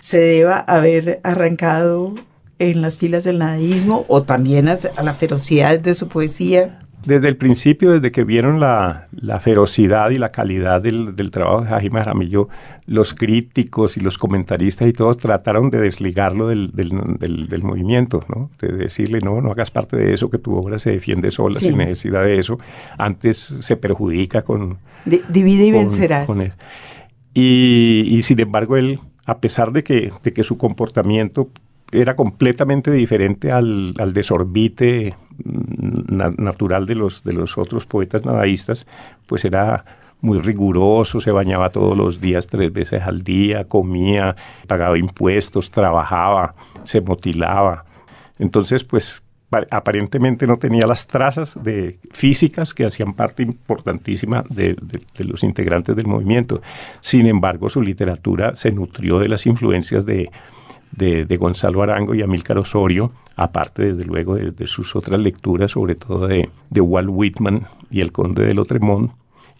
se deba haber arrancado en las filas del nadaísmo o también a la ferocidad de su poesía desde el principio, desde que vieron la, ferocidad y la calidad del, trabajo de Jaime Jaramillo, los críticos y los comentaristas y todos trataron de desligarlo del, movimiento, ¿no? de decirle, no, no hagas parte de eso, que tu obra se defiende sola sin necesidad de eso. Antes se perjudica con... divide y vencerás. y, sin embargo, él, a pesar de que, de que su comportamiento era completamente diferente al, desorbite mm, natural de los, de los otros poetas nadaístas, pues era muy riguroso, se bañaba todos los días, tres veces al día, comía, pagaba impuestos, trabajaba, se motilaba. Entonces, pues aparentemente no tenía las trazas de físicas que hacían parte importantísima de, los integrantes del movimiento. Sin embargo, su literatura se nutrió de las influencias de, de, Gonzalo Arango y Amílcar Osorio, aparte desde luego de, sus otras lecturas, sobre todo de, Walt Whitman y el conde de Lotremont,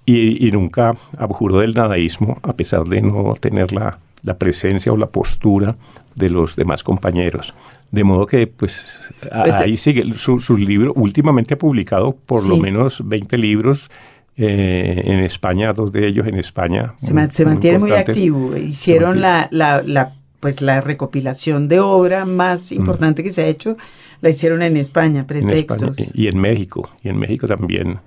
y, nunca abjuró del nadaísmo, a pesar de no tener la, presencia o la postura de los demás compañeros. De modo que, pues, pues ahí sigue. Su, libro, últimamente ha publicado por lo menos 20 libros eh, en España, dos de ellos en España. Se, mantiene muy activo. Hicieron la, la, la pues la recopilación de obra más importante que se ha hecho la hicieron en España, pretextos. y en México, y en México también.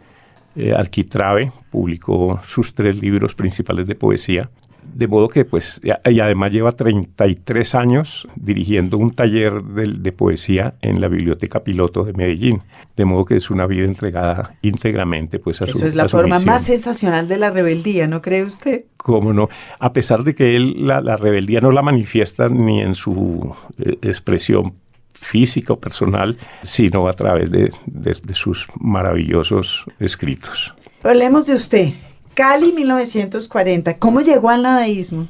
Eh, Alquitrave publicó sus tres libros principales de poesía, de modo que, pues, y además lleva 33 años dirigiendo un taller de, poesía en la Biblioteca Piloto de Medellín. De modo que es una vida entregada íntegramente, pues, a Esa es la forma más sensacional de la rebeldía, ¿no cree usted? Cómo no. A pesar de que él la, rebeldía no la manifiesta ni en su eh, expresión física o personal, sino a través de, de sus maravillosos escritos. Hablemos de usted. Cali 1940. ¿Cómo llegó al nadaísmo?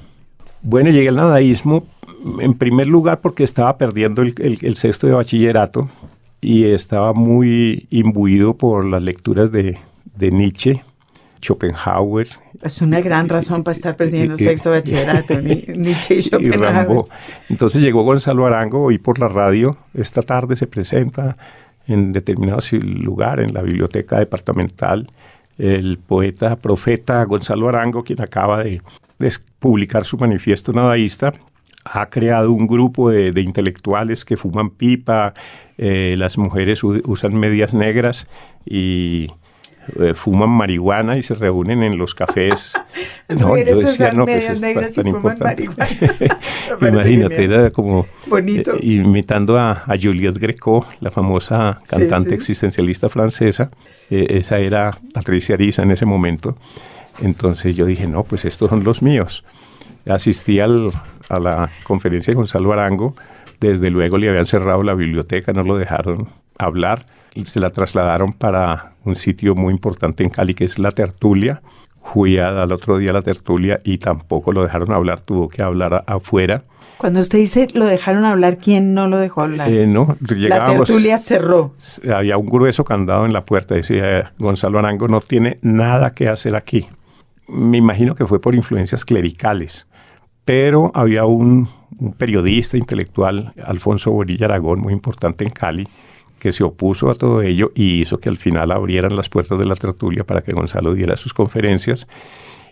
Bueno, llegué al nadaísmo en primer lugar porque estaba perdiendo el, sexto de bachillerato y estaba muy imbuido por las lecturas de, Nietzsche, Schopenhauer. Es una gran razón para estar perdiendo el sexto de bachillerato, Nietzsche y Schopenhauer. Entonces llegó Gonzalo Arango y por la radio, esta tarde se presenta en determinado lugar, en la biblioteca departamental, el poeta profeta Gonzalo Arango, quien acaba de, publicar su manifiesto nadaísta, ha creado un grupo de, intelectuales que fuman pipa, eh, las mujeres usan medias negras y eh, fuman marihuana y se reúnen en los cafés. no, yo decía, no, pues es tan, importante. Imagínate, era como Bonito. Eh, imitando a, Juliette Greco, la famosa cantante existencialista francesa. Eh, esa era Patricia Ariza en ese momento. Entonces yo dije, no, pues estos son los míos. Asistí al, a la conferencia de Gonzalo Arango. Desde luego le habían cerrado la biblioteca, no lo dejaron hablar se la trasladaron para un sitio muy importante en Cali que es La Tertulia. Fui al otro día a La Tertulia y tampoco lo dejaron hablar, tuvo que hablar afuera. Cuando usted dice lo dejaron hablar, ¿quién no lo dejó hablar? Eh, no, La tertulia cerró. Había un grueso candado en la puerta. Decía, Gonzalo Arango no tiene nada que hacer aquí. Me imagino que fue por influencias clericales. Pero había un, un periodista intelectual, Alfonso Borilla Aragón, muy importante en Cali, que se opuso a todo ello y hizo que al final abrieran las puertas de la tertulia para que Gonzalo diera sus conferencias.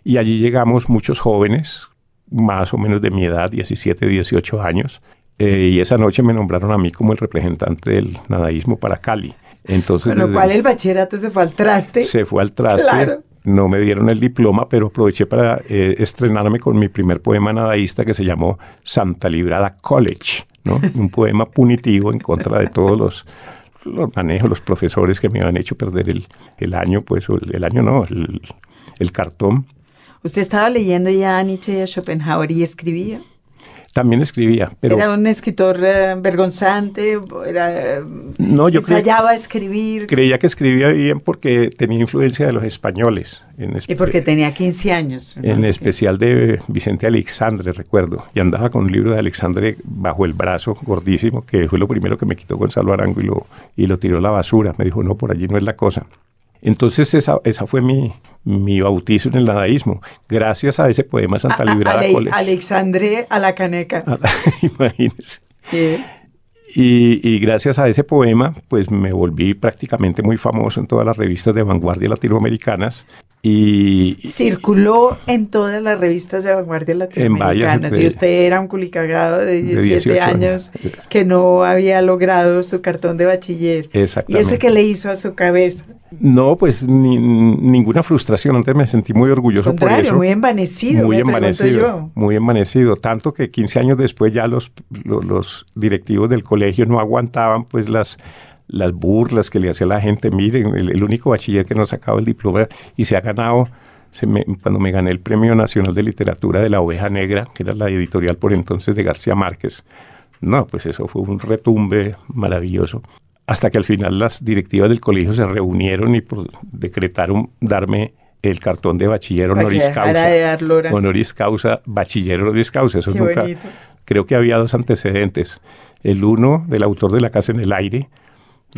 Y allí llegamos muchos jóvenes, más o menos de mi edad, 17, 18 años, eh, y esa noche me nombraron a mí como el representante del nadaísmo para Cali. Entonces, Con lo cual el bachillerato se fue al traste. se fue al traste. Claro. No me dieron el diploma, pero aproveché para eh, estrenarme con mi primer poema nadaísta que se llamó Santa Librada College, ¿no? Un poema punitivo en contra de todos los, los manejos, los profesores que me habían hecho perder el, el año, pues, el año no, el, el cartón. Usted estaba leyendo ya a Nietzsche y a Schopenhauer y escribía. También escribía, pero era un escritor eh, vergonzante, era, no, yo ensayaba a escribir creía que escribía bien porque tenía influencia de los españoles. En y porque tenía 15 años. ¿no? En Sí. especial de Vicente Alexandre, recuerdo. Y andaba con un libro de Alexandre bajo el brazo, gordísimo, que fue lo primero que me quitó Gonzalo Arango y lo, y lo tiró a la basura. Me dijo, no, por allí no es la cosa. Entonces esa, esa fue mi, mi bautizo en el nadaísmo. Gracias a ese poema Santa A- a- Librada Ale- College. Alexandre a la caneca. Imagínese. Sí. Y, y gracias a ese poema, pues me volví prácticamente muy famoso en todas las revistas de vanguardia latinoamericanas. Y, Circuló en todas las revistas de vanguardia latinoamericanas. de- Y usted era un culicagado de 17 18 años años. que no había logrado su cartón de bachiller. ¿Y Exactamente. eso que le hizo a su cabeza? No, pues ni- ninguna frustración. Antes me sentí muy orgulloso por eso. muy envanecido, muy me envanecido, muy envanecido. Tanto que 15 años después ya los, lo- los, directivos del colegio no aguantaban pues las, las burlas que le hacía la gente. Miren, el, el único bachiller que no sacaba el diploma y se ha ganado, me- cuando me gané el Premio Nacional de Literatura de la Oveja Negra, que era la editorial por entonces de García Márquez. No, pues eso fue un retumbe maravilloso. Hasta que al final las directivas del colegio se reunieron y decretaron darme el cartón de bachiller honoris causa. de. Honoris causa, bachiller honoris causa. Eso Qué nunca. Creo que había dos antecedentes. El uno del autor de La Casa en el Aire,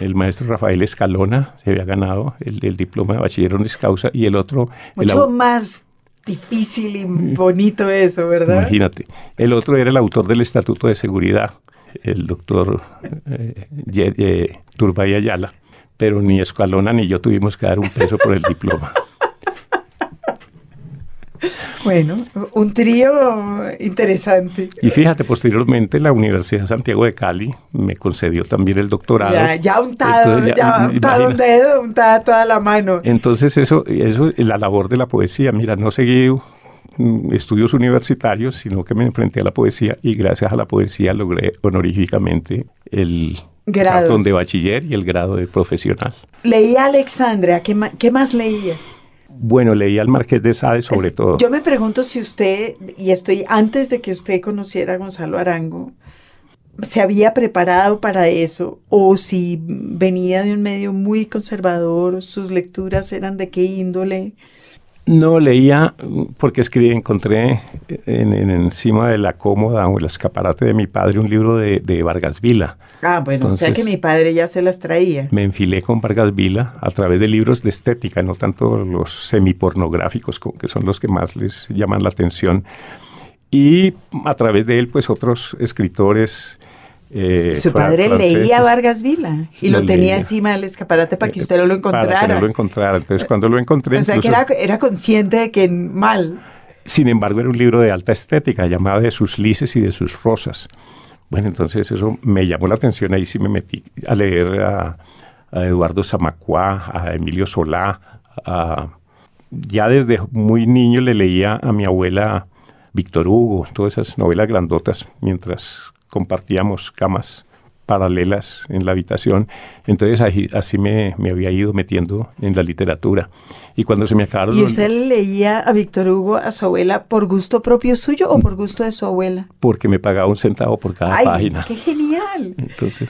el maestro Rafael Escalona, se había ganado el, el diploma de bachiller honoris causa, y el otro. Mucho más difícil y bonito eso, ¿verdad? Imagínate. El otro era el autor del Estatuto de Seguridad, el doctor eh, eh, Turbay Ayala. Pero ni Escalona ni yo tuvimos que dar un peso por el diploma. Bueno, un trío interesante. Y fíjate, posteriormente la Universidad de Santiago de Cali me concedió también el doctorado. Ya, ya untado, Entonces, ya, untado un dedo, untada toda la mano. Entonces eso, eso es la labor de la poesía. Mira, no seguí mm, estudios universitarios, sino que me enfrenté a la poesía y gracias a la poesía logré honoríficamente el cartón de bachiller y el grado de profesional. Leía a Alexandria, ¿qué, qué más leía? Bueno, leí al Marqués de Sade sobre Es- todo. Yo me pregunto si usted, y estoy antes de que usted conociera a Gonzalo Arango, se había preparado para eso o si venía de un medio muy conservador, sus lecturas eran de qué índole. No leía porque escribí, encontré en, en- encima de la cómoda o el escaparate de mi padre un libro de, de Vargas Vila. Ah, bueno, o sea que mi padre ya se las traía. Me enfilé con Vargas Vila a través de libros de estética, no tanto los semipornográficos, co- que son los que más les llaman la atención. Y a través de él, pues otros escritores. Eh, Su padre franceses. leía Vargas Vila y lo, Lo tenía leía. encima del escaparate para que usted no lo encontrara. Para que no lo encontrara. Entonces, cuando lo encontré, o sea que era, era consciente de que mal. Sin embargo, era un libro de alta estética, llamado De sus lices y de sus rosas. Bueno, entonces eso me llamó la atención, ahí sí me metí a leer a, a Eduardo Zamacuá, a Emilio Solá. a- ya desde muy niño le leía a mi abuela Víctor Hugo, todas esas novelas grandotas, mientras compartíamos camas paralelas en la habitación. Entonces ahí- así me, me había ido metiendo en la literatura. Y cuando se me acabaron ¿Y usted le leía a Víctor Hugo, a su abuela, por gusto propio suyo o por gusto de su abuela? porque me pagaba un centavo por cada ¡Ay, página. qué genial! Entonces,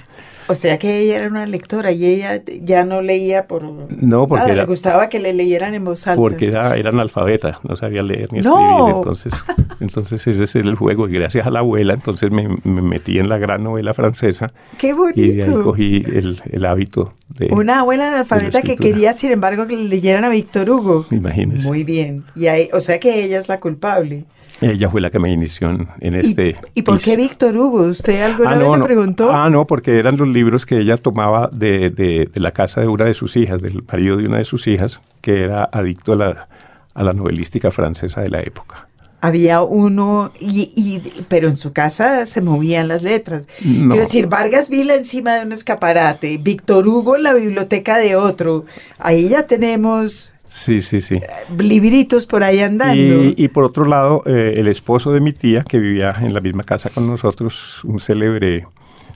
O sea que ella era una lectora y ella ya no leía por... No, porque nada, era- le gustaba que le leyeran en voz alta. porque era, era analfabeta, no sabía leer ni ¡No! escribir. Entonces, entonces ese es el juego. Y gracias a la abuela, entonces me, me metí en la gran novela francesa ¡Qué bonito! y de ahí cogí el, el hábito de... Una abuela analfabeta que quería, sin embargo, que le leyeran a Víctor Hugo. Imagínese. Muy bien. Y ahí, o sea que ella es la culpable. Ella fue la que me inició en, en ¿Y- este... ¿Y, por qué. Víctor Hugo? ¿Usted alguna Ah, vez no, se no. preguntó? Ah, no, porque eran los libros que ella tomaba de, de- de la casa de una de sus hijas, del marido de una de sus hijas, que era adicto a la, a la novelística francesa de la época. Había uno, y, y- pero en su casa se movían las letras. No. Quiero decir, Vargas Vila encima de un escaparate, Víctor Hugo en la biblioteca de otro. Ahí ya tenemos Sí, sí, sí. libritos por ahí andando. Y, y por otro lado, eh, el esposo de mi tía, que vivía en la misma casa con nosotros, un célebre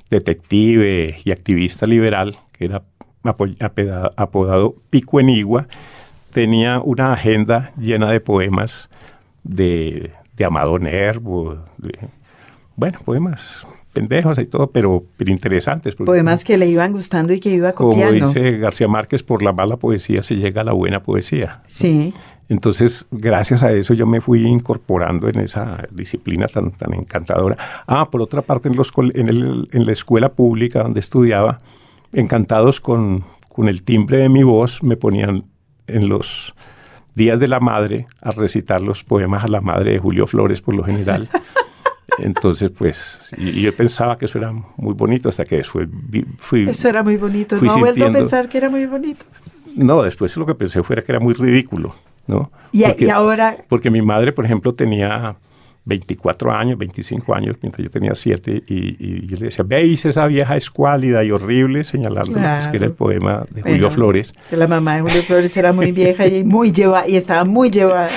detective y activista liberal, que era apodado Pico Enigua, tenía una agenda llena de poemas de, de Amado Nervo, de- bueno, poemas pendejos y todo, pero, pero interesantes. Poemas que le iban gustando y que iba como copiando. dice García Márquez, por la mala poesía se llega a la buena poesía. Sí. Entonces, gracias a eso yo me fui incorporando en esa disciplina tan, tan encantadora. Ah, por otra parte, en, los, en, el- en la escuela pública donde estudiaba, encantados con, con el timbre de mi voz, me ponían en los días de la madre a recitar los poemas a la madre de Julio Flores, por lo general. Entonces, pues, y, yo pensaba que eso era muy bonito hasta que después fui... Eso era muy bonito. No ha vuelto a pensar que era muy bonito. No, después lo que pensé fuera que era muy ridículo, ¿no? Y, a- Porque- y ahora, porque mi madre, por ejemplo, tenía 24 años, 25 años, mientras yo tenía 7, y, y yo le decía, veis esa vieja escuálida y horrible, señalando pues, que era el poema de bueno, Julio Flores. Que la mamá de Julio Flores era muy vieja y muy lleva y estaba muy llevada.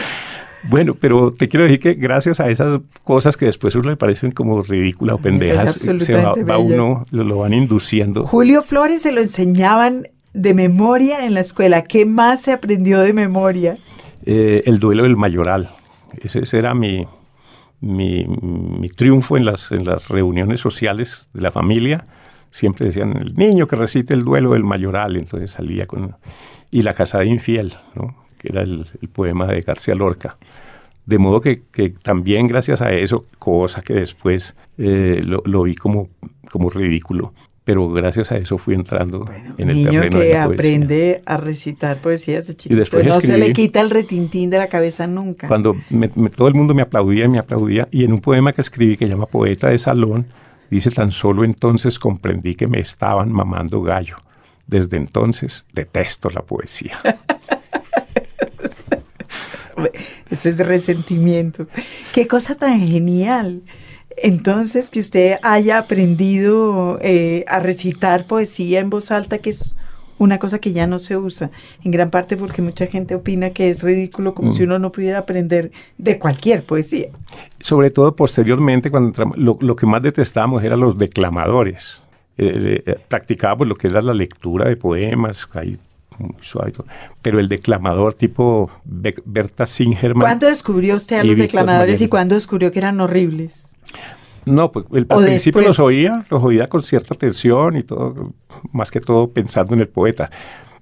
Bueno, pero te quiero decir que gracias a esas cosas que después a uno le parecen como ridículas o pendejas, se va, va uno, lo, lo van induciendo. Julio Flores se lo enseñaban de memoria en la escuela. ¿Qué más se aprendió de memoria? Eh, el duelo del mayoral. Ese, ese era mi, mi, mi triunfo en las, en las reuniones sociales de la familia. Siempre decían, el niño que recite el duelo del mayoral. Entonces salía con... Y la casada infiel, que era el, el poema de García Lorca. De modo que, que también gracias a eso, cosa que después eh, lo, lo vi como, como ridículo, pero gracias a eso fui entrando en el Niño terreno de que la poesía. aprende a recitar poesías de chiquito. después no se le escribí- quita el retintín de la cabeza nunca. Cuando me- me- todo el mundo me aplaudía y me aplaudía, y en un poema que escribí que llama Poeta de Salón, dice tan solo entonces comprendí que me estaban mamando gallo. Desde entonces detesto la poesía. Eso es de resentimiento. Qué cosa tan genial. Entonces, que usted haya aprendido eh, a recitar poesía en voz alta, que es una cosa que ya no se usa, en gran parte porque mucha gente opina que es ridículo, como Mm. si uno no pudiera aprender de cualquier poesía. Sobre todo posteriormente, cuando entramos, lo, lo que más detestábamos eran los declamadores. Eh, eh, practicábamos lo que era la lectura de poemas, ahí muy suave, pero el declamador tipo Be- Berta Singerman. ¿Cuándo descubrió usted a los declamadores y cuándo descubrió que eran horribles? No, pues el, al principio después- los oía, los oía con cierta atención y todo, más que todo pensando en el poeta.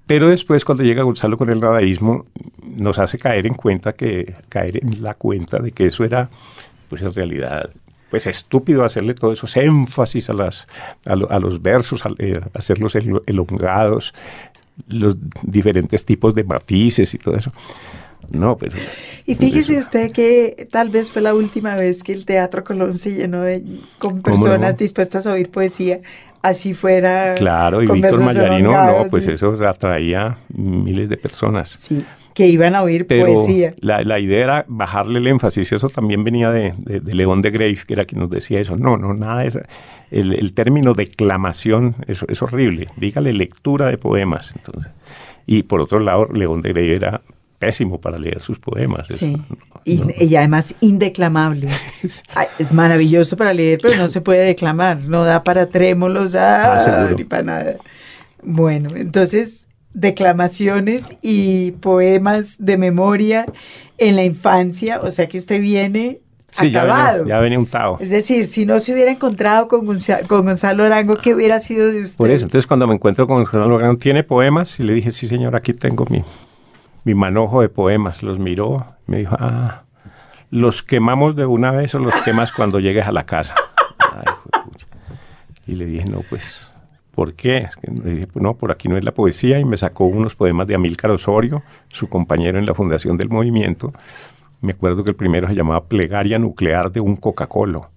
Pero después, cuando llega Gonzalo con el dadaísmo, nos hace caer en cuenta que, caer en la cuenta de que eso era, pues en realidad, pues estúpido hacerle todos esos énfasis a las, a, lo- a los versos, a- eh, hacerlos elo- elongados, los diferentes tipos de matices y todo eso. No, pero Y fíjese eso- usted que tal vez fue la última vez que el Teatro Colón se llenó de, con ¿Cómo personas no? dispuestas a oír poesía, así fuera. Claro, y Víctor Mayarino, no, pues sí. eso atraía miles de personas. Sí, que iban a oír Pero poesía. la, la idea era bajarle el énfasis, eso también venía de, de- de León de Grave, que era quien nos decía eso. No, no, nada de eso. El, el término declamación es, es horrible. Dígale lectura de poemas. Entonces. Y por otro lado, León de Grave era pésimo para leer sus poemas. Sí, Eso, y, no. y además indeclamable. Ay, es maravilloso para leer, pero no se puede declamar. No da para trémolos, ah, Ah, seguro. ni para nada. Bueno, entonces, declamaciones y poemas de memoria en la infancia, o sea que usted viene Sí, acabado. ya venía untado. Es decir, si no se hubiera encontrado con, Gonza- con Gonzalo Arango, ¿qué hubiera sido de usted? Por eso, entonces cuando me encuentro con Gonzalo Lograno, ¿tiene poemas? Y le dije, sí señor, aquí tengo mi, mi manojo de poemas. Los miró, me dijo, ah, ¿los quemamos de una vez o los quemas cuando llegues a la casa? Ay, y le dije, no, pues, ¿por qué? Es que le dije, pues no, por aquí no es la poesía. Y me sacó unos poemas de Amílcar Osorio, su compañero en la fundación del movimiento. Me acuerdo que el primero se llamaba Plegaria Nuclear de un Coca-Cola.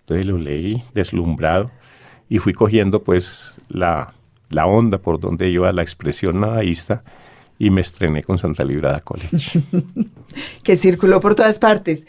Entonces lo leí deslumbrado y fui cogiendo pues la, la onda por donde iba la expresión nadaísta y me estrené con Santa Librada College. que circuló por todas partes.